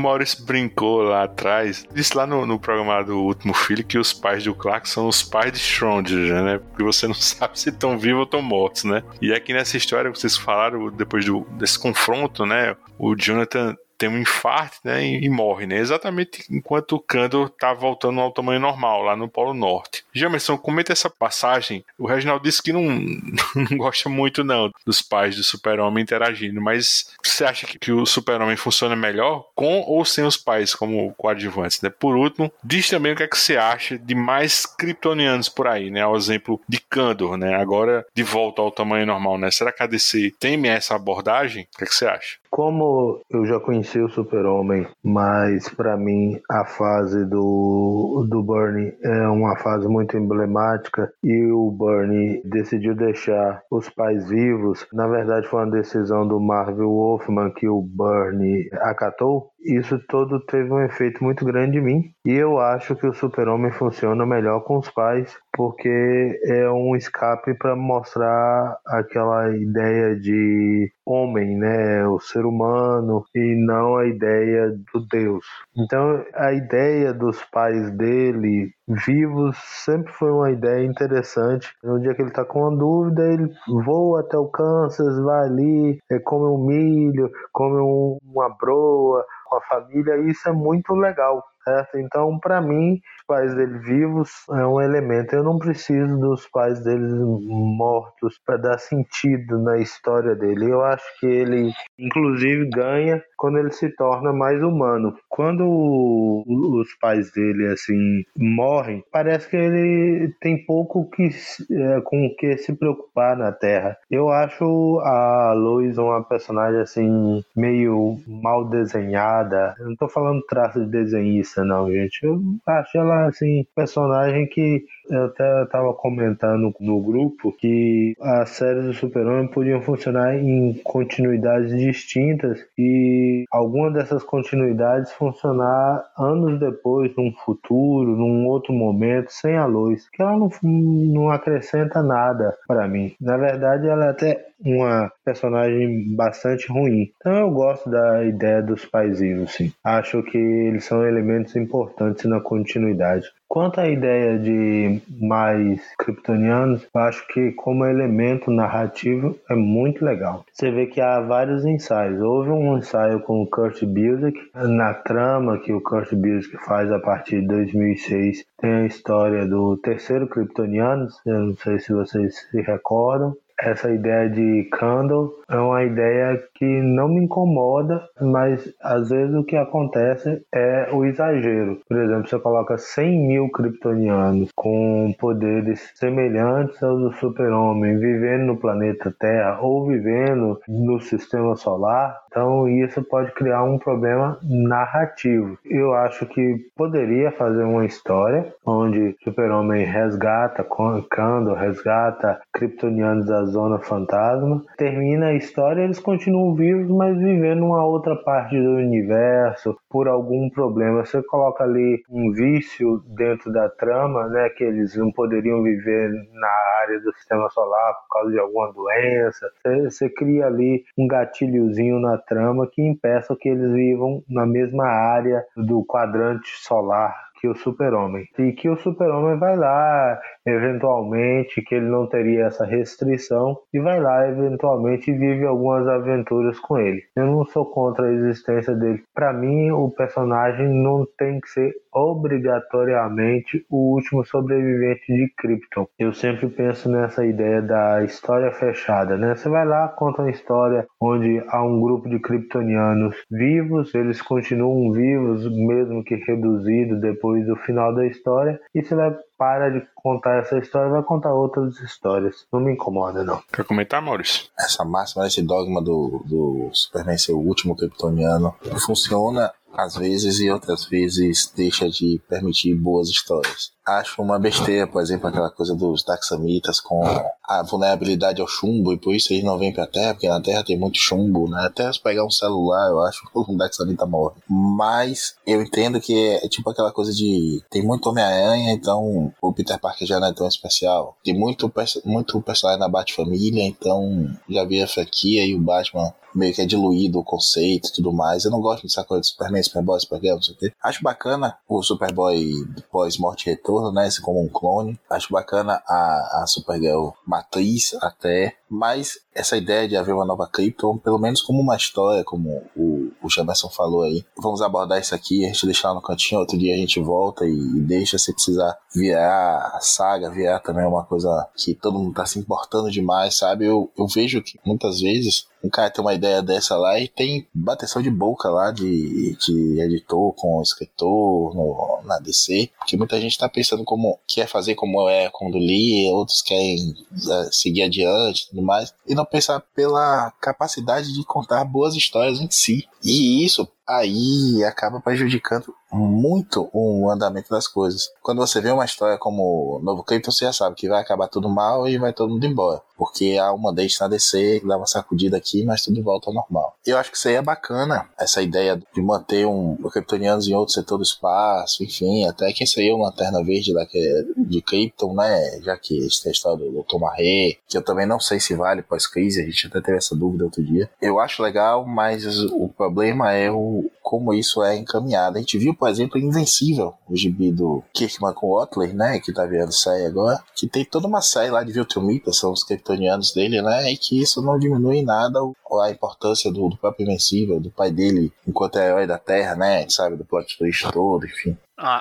Maurício brincou lá atrás, disse lá no, no programa do Último Filho que os pais do Clark são os pais de Schrödinger, né? Porque você não *laughs* sabe se estão vivos ou estão mortos, né? E aqui nessa história, vocês falaram, depois do, desse confronto, né? O Jonathan tem um infarto, né, e, e, morre, né, exatamente enquanto o Kandor tá voltando ao tamanho normal, lá no Polo Norte. Jamerson, comenta essa passagem. O Reginaldo disse que não, *laughs* não gosta muito, não, dos pais do super-homem interagindo, mas você acha que, que o super-homem funciona melhor com ou sem os pais como coadjuvantes, né? Por último, diz também o que é que você acha de mais kryptonianos por aí, né, ao exemplo de Kandor, né, agora de volta ao tamanho normal, né, será que a DC teme essa abordagem? O que é que você acha? Como eu já conheci o Super-Homem, mas para mim a fase do, do Bernie é uma fase muito emblemática e o Bernie decidiu deixar os pais vivos. Na verdade, foi uma decisão do Marvel Wolfman que o Bernie acatou isso todo teve um efeito muito grande em mim. E eu acho que o Super-Homem funciona melhor com os pais, porque é um escape para mostrar aquela ideia de homem, né, o ser humano e não a ideia do Deus. Então, a ideia dos pais dele vivos sempre foi uma ideia interessante. No dia que ele está com uma dúvida, ele voa até o Kansas, vai ali, é, come um milho, come um, uma broa com a família, e isso é muito legal certo? Então, para mim, os pais dele vivos é um elemento. Eu não preciso dos pais deles mortos para dar sentido na história dele. Eu acho que ele, inclusive, ganha quando ele se torna mais humano. Quando os pais dele assim morrem, parece que ele tem pouco que é, com o que se preocupar na Terra. Eu acho a Lois uma personagem assim meio mal desenhada. Eu não tô falando traço de desenhista não, gente. Eu acho ela assim personagem que eu até estava comentando no grupo que as séries do Super-Homem podiam funcionar em continuidades distintas e alguma dessas continuidades funcionar anos depois, num futuro, num outro momento, sem a luz, que ela não, não acrescenta nada para mim. Na verdade, ela é até uma personagem bastante ruim. Então eu gosto da ideia dos paizinhos, sim. Acho que eles são elementos importantes na continuidade. Quanto à ideia de mais kryptonianos, acho que como elemento narrativo é muito legal. Você vê que há vários ensaios. Houve um ensaio com o Kurt Busiek, na trama que o Kurt Busiek faz a partir de 2006, tem a história do terceiro Kryptonianos, eu não sei se vocês se recordam, essa ideia de candle é uma ideia que não me incomoda, mas às vezes o que acontece é o exagero. Por exemplo, você coloca 100 mil kryptonianos com poderes semelhantes aos do super-homem, vivendo no planeta Terra ou vivendo no sistema solar, então isso pode criar um problema narrativo. Eu acho que poderia fazer uma história onde super-homem resgata Kandor, resgata kryptonianos das Zona Fantasma. Termina a história, eles continuam vivos, mas vivendo uma outra parte do universo por algum problema. Você coloca ali um vício dentro da trama, né, que eles não poderiam viver na área do sistema solar por causa de alguma doença. Você, você cria ali um gatilhozinho na trama que impeça que eles vivam na mesma área do quadrante solar que o super-homem. E que o super-homem vai lá, eventualmente, que ele não teria essa restrição, e vai lá, eventualmente, e vive algumas aventuras com ele. Eu não sou contra a existência dele. Para mim, o personagem não tem que ser obrigatoriamente o último sobrevivente de Krypton. Eu sempre penso nessa ideia da história fechada, né? Você vai lá, conta uma história onde há um grupo de kryptonianos vivos, eles continuam vivos, mesmo que reduzidos depois do final da história, e você vai para de contar essa história vai contar outras histórias. Não me incomoda, não. Quer comentar, Maurício? Essa máxima, esse dogma do, do Superman ser o último kryptoniano funciona às vezes e outras vezes deixa de permitir boas histórias. Acho uma besteira, por exemplo, aquela coisa dos taxamitas com a vulnerabilidade ao chumbo e por isso eles não vêm pra Terra, porque na Terra tem muito chumbo, né? Até se pegar um celular, eu acho que *laughs* um taxamita morre. Mas eu entendo que é, é tipo aquela coisa de tem muito Homem-Aranha, então o Peter Parker já não é tão especial. Tem muito, muito personagem na Bat-Família, então já vi a franquia e o Batman meio que é diluído o conceito e tudo mais. Eu não gosto dessa coisa de Superman, Superboy, Supergirl, não sei o quê. Acho bacana o Superboy pós-morte e retorno, né? Esse como um clone. Acho bacana a, a Supergirl matriz até. Mas essa ideia de haver uma nova Krypton, pelo menos como uma história, como o, o Jamerson falou aí, vamos abordar isso aqui, a gente deixa lá no cantinho, outro dia a gente volta e, e deixa se precisar virar a saga, virar também uma coisa que todo mundo tá se importando demais, sabe? Eu, eu vejo que muitas vezes um cara tem uma ideia dessa lá e tem bateção de boca lá de, de editor com escritor no, na DC, porque muita gente tá pensando como quer fazer como é quando li, outros querem é, seguir adiante e tudo mais, e não pensar pela capacidade de contar boas histórias em si. E isso aí acaba prejudicando muito o andamento das coisas. Quando você vê uma história como Novo Krypton, você já sabe que vai acabar tudo mal e vai todo mundo embora. Porque há uma deixa na DC, dá uma sacudida aqui, mas tudo volta ao normal. Eu acho que isso aí é bacana, essa ideia de manter um Kryptonianos em outro setor do espaço, enfim, até que isso aí é lanterna verde lá que é de Krypton, né? Já que esse é a história do Dr. Marré, que eu também não sei se vale pós-crise, a gente até teve essa dúvida outro dia. Eu acho legal, mas o problema é o como isso é encaminhado. A gente viu, por exemplo, Invencível, o gibi do Kirkman com Otley, né, que tá vendo sair agora, que tem toda uma série lá de Viltrumita, são os kryptonianos dele, né, e que isso não diminui em nada a importância do, do próprio Invencível, do pai dele enquanto é herói da Terra, né, sabe, do plot twist todo, enfim.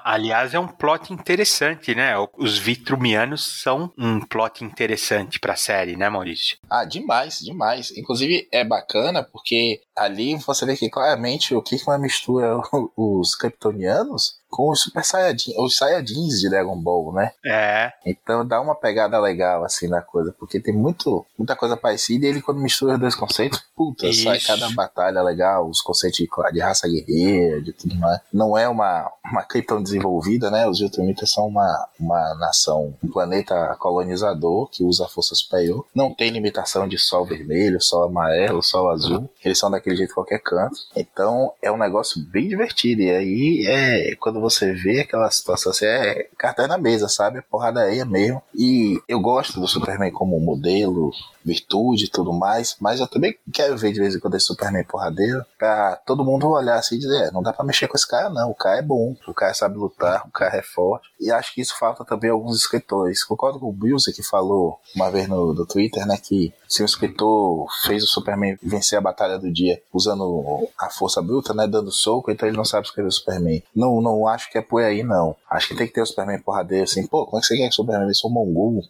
Aliás, é um plot interessante, né? Os Vitrumianos são um plot interessante pra série, né, Maurício? Ah, demais, demais. Inclusive, é bacana porque ali você vê que claramente o Kirkman mistura *laughs* os Kryptonianos com os Super Saiyajin, os Saiyajins de Dragon Ball, né? É. Então dá uma pegada legal assim na coisa, porque tem muito, muita coisa parecida e ele quando mistura os dois conceitos, puta, Isso. sai cada batalha legal, os conceitos de, de, raça guerreira, de tudo mais. Não é uma, uma Krypton desenvolvida, né? Os Ultramitas são uma, uma nação, um planeta colonizador que usa a força superior. Não tem limitação de sol vermelho, sol amarelo, sol azul. Eles são daquele jeito qualquer canto. Então é um negócio bem divertido. E aí é quando você vê aquela situação, assim, é cartão na mesa, sabe? É porrada aí mesmo. E eu gosto do Superman como modelo, virtude e tudo mais, mas eu também quero ver de vez em quando esse Superman porradeiro, pra todo mundo olhar assim e dizer, é, não dá pra mexer com esse cara não, o cara é bom, o cara sabe lutar, o cara é forte, e acho que isso falta também alguns escritores. Concordo com o Bilze que falou uma vez no, no Twitter, né, que se um escritor fez o Superman vencer a batalha do dia usando a força bruta, né, dando soco, então ele não sabe escrever o Superman. Não, não acho que é por aí, não. Acho que tem que ter o Superman porradeiro, assim, pô, como é que você quer que o Superman vença um Mongol,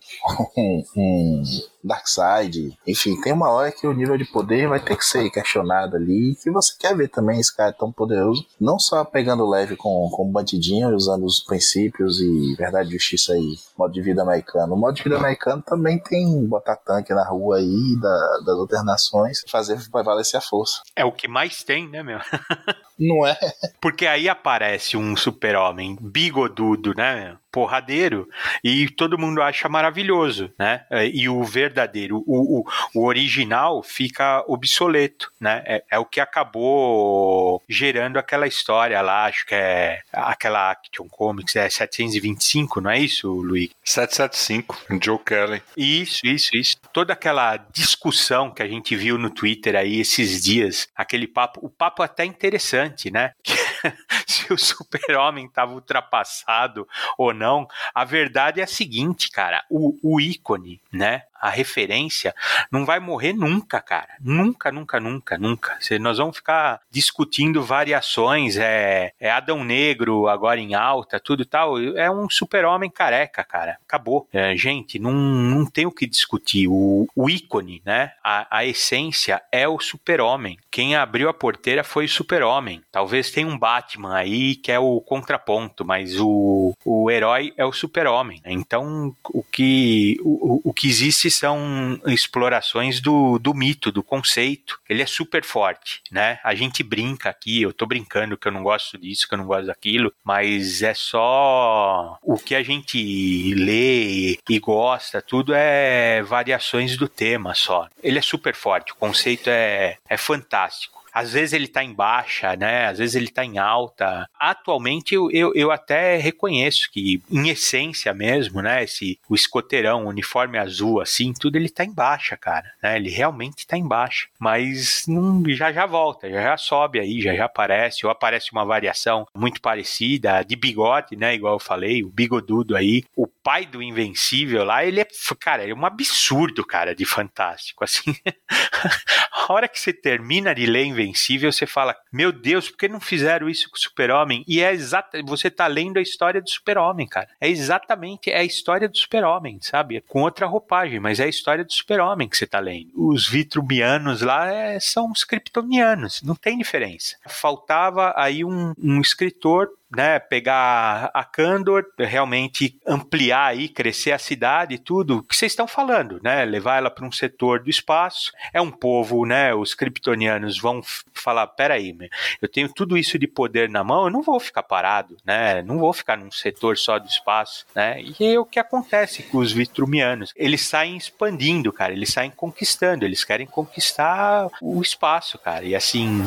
*laughs* Darkseid, enfim, tem uma hora que o nível de poder vai ter que ser questionado ali, que você quer ver também esse cara tão poderoso, não só pegando leve com, com bandidinho, usando os princípios e verdade justiça aí, modo de vida americano. O modo de vida americano também tem botar tanque na rua aí, da, das outras nações, fazer prevalecer a força. É o que mais tem, né, meu? *laughs* Não é? Porque aí aparece um super-homem bigodudo, né? porradeiro e todo mundo acha maravilhoso, né? É, e o verdadeiro, o, o, o original fica obsoleto, né? É, é, o que acabou gerando aquela história lá, acho que é aquela Action Comics, é 725, não é isso, Luiz? 775, Joe Kelly. Isso, isso, isso. Toda aquela discussão que a gente viu no Twitter aí esses dias, aquele papo, o papo até interessante, né? *laughs* Se o super-homem estava ultrapassado ou não. A verdade é a seguinte, cara: o, o ícone, né? A referência, não vai morrer nunca, cara. Nunca, nunca, nunca, nunca. Nós vamos ficar discutindo variações, é, é Adão Negro agora em alta, tudo tal. É um super-homem careca, cara. Acabou. É, gente, não, não tem o que discutir. O, o ícone, né? A, a essência é o super-homem. Quem abriu a porteira foi o super-homem. Talvez tenha um Batman aí que é o contraponto, mas o, o herói é o super-homem. Então, o que, o, o que existe são explorações do, do mito, do conceito. Ele é super forte, né? A gente brinca aqui, eu tô brincando que eu não gosto disso, que eu não gosto daquilo, mas é só o que a gente lê e gosta, tudo é variações do tema só. Ele é super forte, o conceito é, é fantástico. Às vezes ele está em baixa, né? Às vezes ele está em alta. Atualmente eu, eu, eu, até reconheço que, em essência mesmo, né? Esse, o escoteirão, o uniforme azul, assim, tudo ele está em baixa, cara. Né? Ele realmente está em baixa. Mas já já volta, já já sobe aí, já já aparece. Ou aparece uma variação muito parecida, de bigode, né? Igual eu falei, o bigodudo aí. O pai do Invencível lá, ele é, cara, é um absurdo, cara, de fantástico, assim. *laughs* a hora que você termina de ler Invencível, você fala, meu Deus, por que não fizeram isso com o Super-Homem? E é exato, você tá lendo a história do Super-Homem, cara. É exatamente é a história do Super-Homem, sabe? É com outra roupagem, mas é a história do Super-Homem que você tá lendo. Os Vitrumianos lá é, são os Kryptonianos, não tem diferença. Faltava aí um, um escritor né, pegar a Kandor, realmente ampliar aí, crescer a cidade e tudo, que vocês estão falando, né? Levar ela para um setor do espaço. É um povo, né? Os kryptonianos vão falar: peraí, eu tenho tudo isso de poder na mão, eu não vou ficar parado, né? Não vou ficar num setor só do espaço, né? E é o que acontece com os vitrumianos. Eles saem expandindo, cara, eles saem conquistando, eles querem conquistar o espaço, cara. E assim,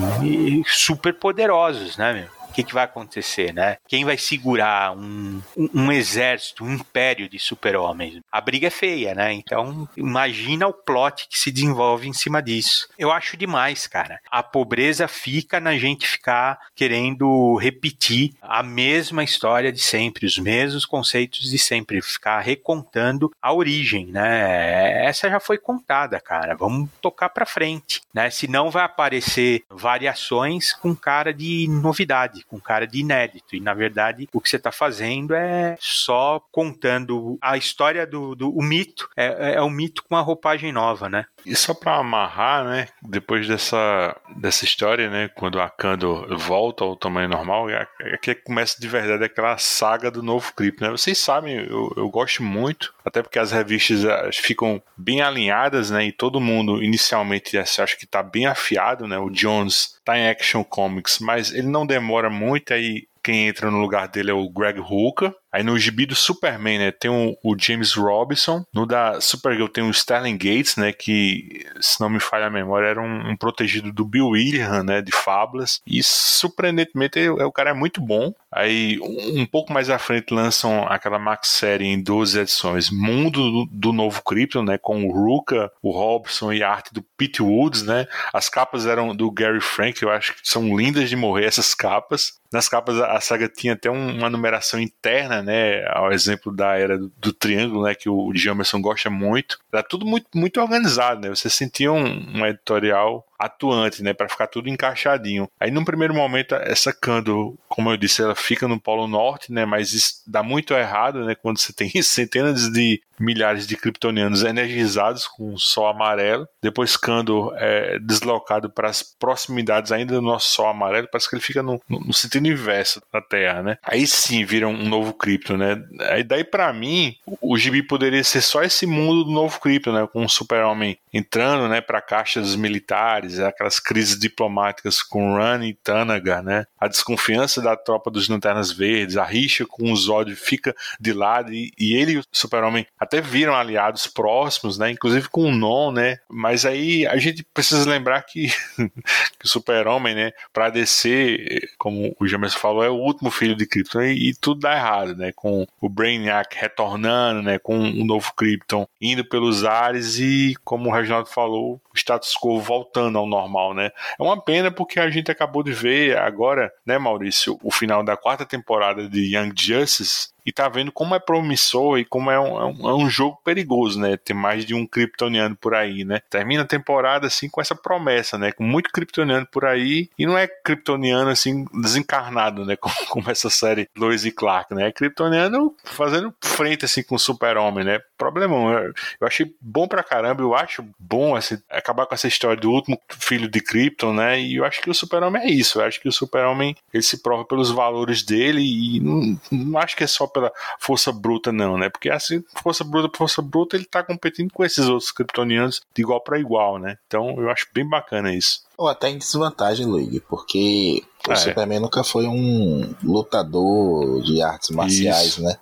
super poderosos, né, meu? O que, que vai acontecer, né? Quem vai segurar um, um, um exército, um império de super-homens? A briga é feia, né? Então, imagina o plot que se desenvolve em cima disso. Eu acho demais, cara. A pobreza fica na gente ficar querendo repetir a mesma história de sempre, os mesmos conceitos de sempre, ficar recontando a origem, né? Essa já foi contada, cara. Vamos tocar para frente, né? Senão vai aparecer variações com cara de novidade com cara de inédito. E na verdade, o que você está fazendo é só contando a história do, do o mito. É, é um mito com uma roupagem nova, né? E só para amarrar, né? Depois dessa, dessa história, né? Quando a Kando volta ao tamanho normal, é, é que começa de verdade aquela saga do novo clipe, né? Vocês sabem, eu, eu gosto muito, até porque as revistas ficam bem alinhadas, né? E todo mundo inicialmente acha que está bem afiado, né? O Jones tá em Action Comics, mas ele não demora muito aí quem entra no lugar dele é o Greg Hooker. Aí no gibi do Superman, né, tem o, o, James Robinson. No da Supergirl tem o Sterling Gates, né, que, se não me falha a memória, era um, um protegido do Bill William, né, de Fábulas. E surpreendentemente é, o cara é muito bom. Aí um, um, pouco mais à frente lançam aquela max série em 12 edições, Mundo do, do Novo Krypton, né, com o Ruka, o Robson e a arte do Pete Woods, né. As capas eram do Gary Frank, eu acho que são lindas de morrer essas capas. Nas capas a saga tinha até uma numeração interna, né? Ao exemplo da era do, do Triângulo, né? Que o Jamerson gosta muito. Era tudo muito, muito organizado, né? Você sentia um, um editorial atuante, né, para ficar tudo encaixadinho. Aí num primeiro momento essa Kando, como eu disse, ela fica no Polo Norte, né, mas dá muito errado, né, quando você tem *laughs* centenas de milhares de kryptonianos energizados com o sol amarelo. Depois Kando é deslocado para as proximidades ainda do nosso sol amarelo, parece que ele fica no, no sentido inverso da Terra, né? Aí sim vira um novo Krypton, né? Aí daí para mim, o gibi poderia ser só esse mundo do novo Krypton, né, com o Super-Homem entrando, né, para caixas militares aquelas crises diplomáticas com Run e Tanaga, né? A desconfiança da tropa dos Lanternas Verdes, a rixa com o Zod fica de lado e, e ele e o Super-Homem até viram aliados próximos, né? Inclusive com o Non, né? Mas aí a gente precisa lembrar que, *laughs* que o Super-Homem, né, para descer, como o James falou, é o último filho de Krypton e, e, tudo dá errado, né? Com o Brainiac retornando, né, com o novo Krypton indo pelos ares e como o Reginaldo falou, o status quo voltando ao normal, né? É uma pena porque a gente acabou de ver agora, né, Maurício, o final da quarta temporada de Young Justice e tá vendo como é promissor e como é um, é um, é um jogo perigoso, né? Ter mais de um kryptoniano por aí, né? Termina a temporada assim com essa promessa, né? Com muito kryptoniano por aí e não é kryptoniano assim desencarnado, né? *laughs* Como, como essa série Lois e Clark, né? É kryptoniano fazendo frente assim com o super-homem, né? Problemão. Eu, eu achei bom pra caramba, eu acho bom assim, acabar com essa história do último filho de Krypton, né? E eu acho que o super-homem é isso. Eu acho que o super-homem ele se prova pelos valores dele e não, não acho que é só pela força bruta, não, né? Porque assim, força bruta por força bruta, ele tá competindo com esses outros kryptonianos de igual para igual, né? Então eu acho bem bacana isso. Ou até em desvantagem, Luigi, porque o ah, é. Superman é. nunca foi um lutador de artes marciais, Isso. né?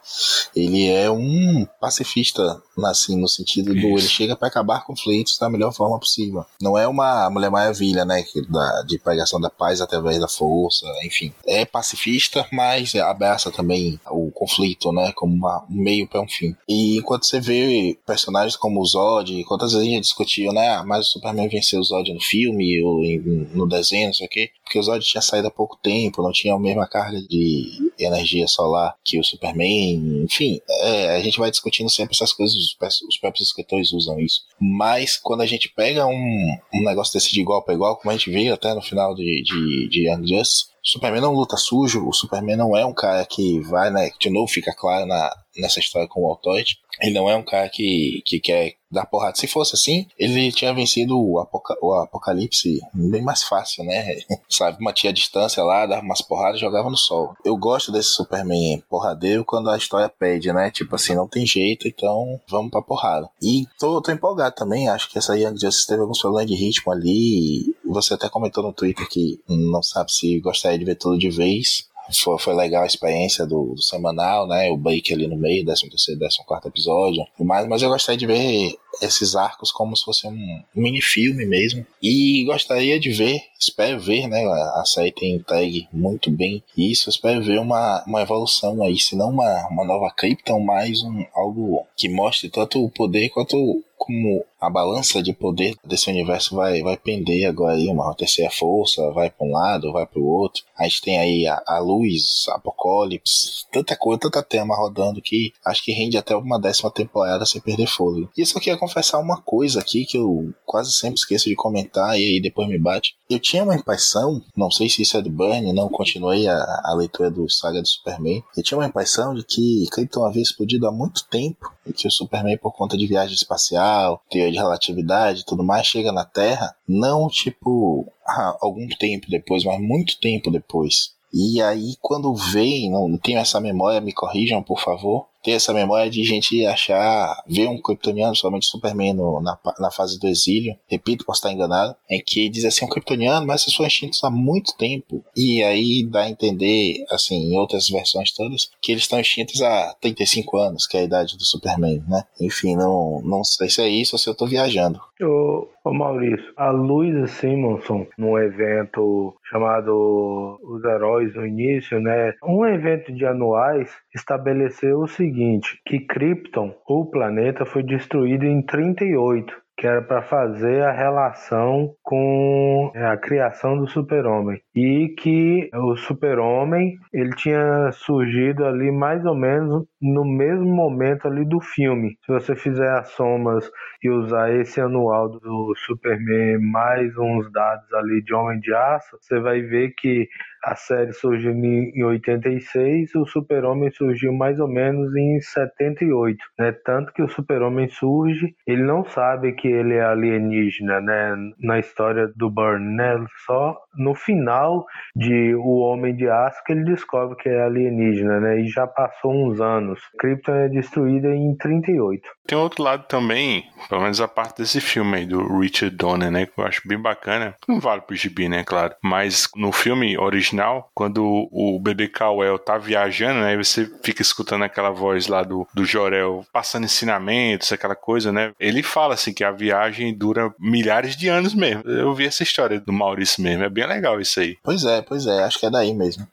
Ele é um pacifista, assim, no sentido Isso. do ele chega para acabar conflitos da melhor forma possível. Não é uma Mulher Maravilha, né? Da, de pregação da paz através da força, enfim. É pacifista, mas abraça também o conflito, né? Como uma, um meio para um fim. E enquanto você vê personagens como o Zod, quantas vezes a gente discutiu, né? Ah, mas o Superman venceu o Zod no filme ou no desenho, não sei o quê, porque o Zod tinha saído há pouco tempo, não tinha a mesma carga de energia solar que o Superman, enfim, é, a gente vai discutindo sempre essas coisas, os próprios escritores usam isso. Mas quando a gente pega um, um negócio desse de igual para igual, como a gente viu até no final de, de, de Young Justice, o Superman não luta sujo, o Superman não é um cara que vai, né? De novo, fica claro na, nessa história com o Altoid. Ele não é um cara que, que quer dar porrada. Se fosse assim, ele tinha vencido o, Apoca o Apocalipse bem mais fácil, né? *laughs* Sabe, mantinha a distância lá, dava umas porradas e jogava no sol. Eu gosto desse Superman porradeiro quando a história pede, né? Tipo assim, não tem jeito, então vamos pra porrada. E tô, tô empolgado também, acho que essa Young Justice teve alguns problemas de ritmo ali. Você até comentou no Twitter que não sabe se gostaria de ver tudo de vez foi, foi legal a experiência do, do semanal, né? O break ali no meio, 13 terceiro, 14 quarto episódio. Mas, mas eu gostaria de ver esses arcos como se fosse um mini filme mesmo. E gostaria de ver, espero ver, né? A série tem entregue muito bem isso. Espero ver uma, uma evolução aí, se não uma, uma nova Krypton, mais um, algo que mostre tanto o poder quanto como a balança de poder desse universo vai, vai pender agora aí, uma terceira força, vai para um lado, vai para o outro. A gente tem aí a, a luz, apocalipse, tanta coisa, tanta tema rodando que acho que rende até uma décima temporada sem perder fôlego. Isso aqui é confessar uma coisa aqui que eu quase sempre esqueço de comentar e aí depois me bate. Eu tinha uma impressão, não sei se isso é do Burn, não continuei a, a leitura do Saga do Superman. Eu tinha uma impressão de que Krypton havia explodido há muito tempo e que o Superman, por conta de viagem espacial, teoria de relatividade e tudo mais, chega na Terra, não tipo ah, algum tempo depois, mas muito tempo depois. E aí, quando vem, não tenho essa memória, me corrijam, por favor ter essa memória de gente achar, ver um kryptoniano, somente Superman no, na, na fase do exílio, repito, posso estar enganado, em que diz assim, um kryptoniano, mas esses foram extintos há muito tempo. E aí dá a entender, assim, em outras versões todas, que eles estão extintos há 35 anos, que é a idade do Superman, né? Enfim, não, não sei se é isso ou se eu tô viajando. Ô, ô Maurício, a Luisa Simonson, num evento chamado Os Heróis no início, né? Um evento de anuais estabeleceu o seguinte que Krypton, o planeta, foi destruído em 38 que era para fazer a relação com a criação do super-homem e que o super-homem ele tinha surgido ali mais ou menos no mesmo momento ali do filme. Se você fizer as somas e usar esse anual do Superman mais uns dados ali de Homem de Aço, você vai ver que a série surgiu em 86, o Super-Homem surgiu mais ou menos em 78, né? Tanto que o Super-Homem surge, ele não sabe que ele é alienígena, né? Na história do Burn, né? Só no final de O Homem de Aço que ele descobre que é alienígena, né? E já passou uns anos. Krypton é destruída em 38. Tem outro lado também, pelo menos a parte desse filme aí do Richard Donner, né? Que eu acho bem bacana. Não vale pro gibi, né? Claro. Mas no filme original original, quando o bebê Cowell tá viajando, né? Você fica escutando aquela voz lá do, do Jorel passando ensinamentos, aquela coisa, né? Ele fala assim que a viagem dura milhares de anos mesmo. Eu vi essa história do Maurício mesmo, é bem legal isso aí. Pois é, pois é, acho que é daí mesmo.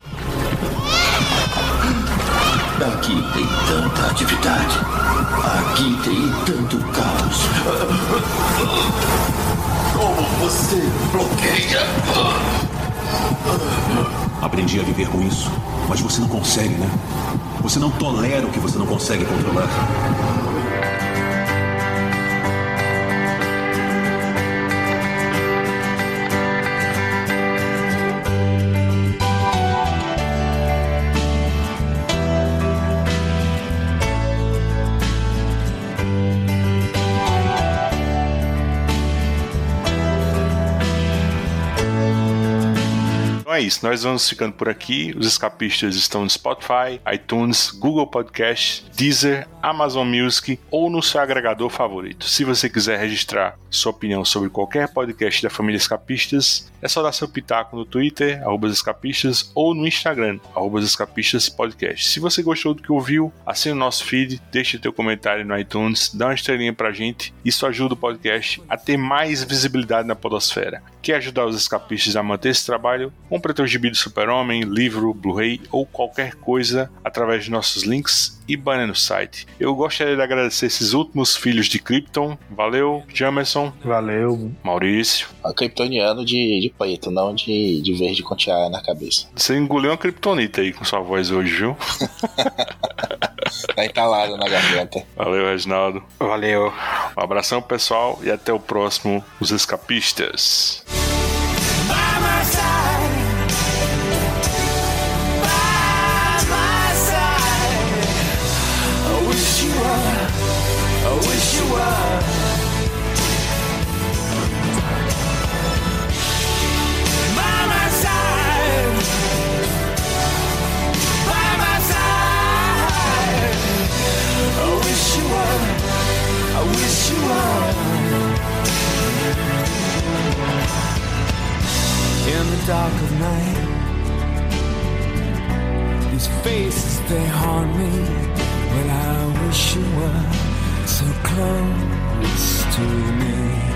Aqui tem tanta atividade. Aqui tem tanto caos. *laughs* Como você bloqueia? Aprendi a viver com isso, mas você não consegue, né? Você não tolera o que você não consegue controlar. É isso. Nós vamos ficando por aqui. Os escapistas estão no Spotify, iTunes, Google Podcast, Deezer, Amazon Music ou no seu agregador favorito. Se você quiser registrar sua opinião sobre qualquer podcast da família Escapistas, é só dar seu pitaco no Twitter, escapistas, ou no Instagram, arroba escapistas podcast. Se você gostou do que ouviu, assine o nosso feed, deixe teu comentário no iTunes, dá uma estrelinha pra gente. Isso ajuda o podcast a ter mais visibilidade na podosfera. Quer ajudar os escapistas a manter esse trabalho? Compre teu gibi do Super-Homem, livro, Blu-ray ou qualquer coisa através de nossos links e banner no site. Eu gostaria de agradecer esses últimos filhos de Krypton. Valeu, Jamerson. Valeu. Maurício. A kryptoniano de, de preto, não de, de verde com tiara na cabeça. Você engoliu uma kryptonita aí com sua voz hoje, viu? tá entalado na garganta. Valeu, Reginaldo. Valeu. Um abração, pessoal, e até o próximo Os Escapistas. wish In the dark of night, these faces they haunt me. Well, I wish you were so close to me.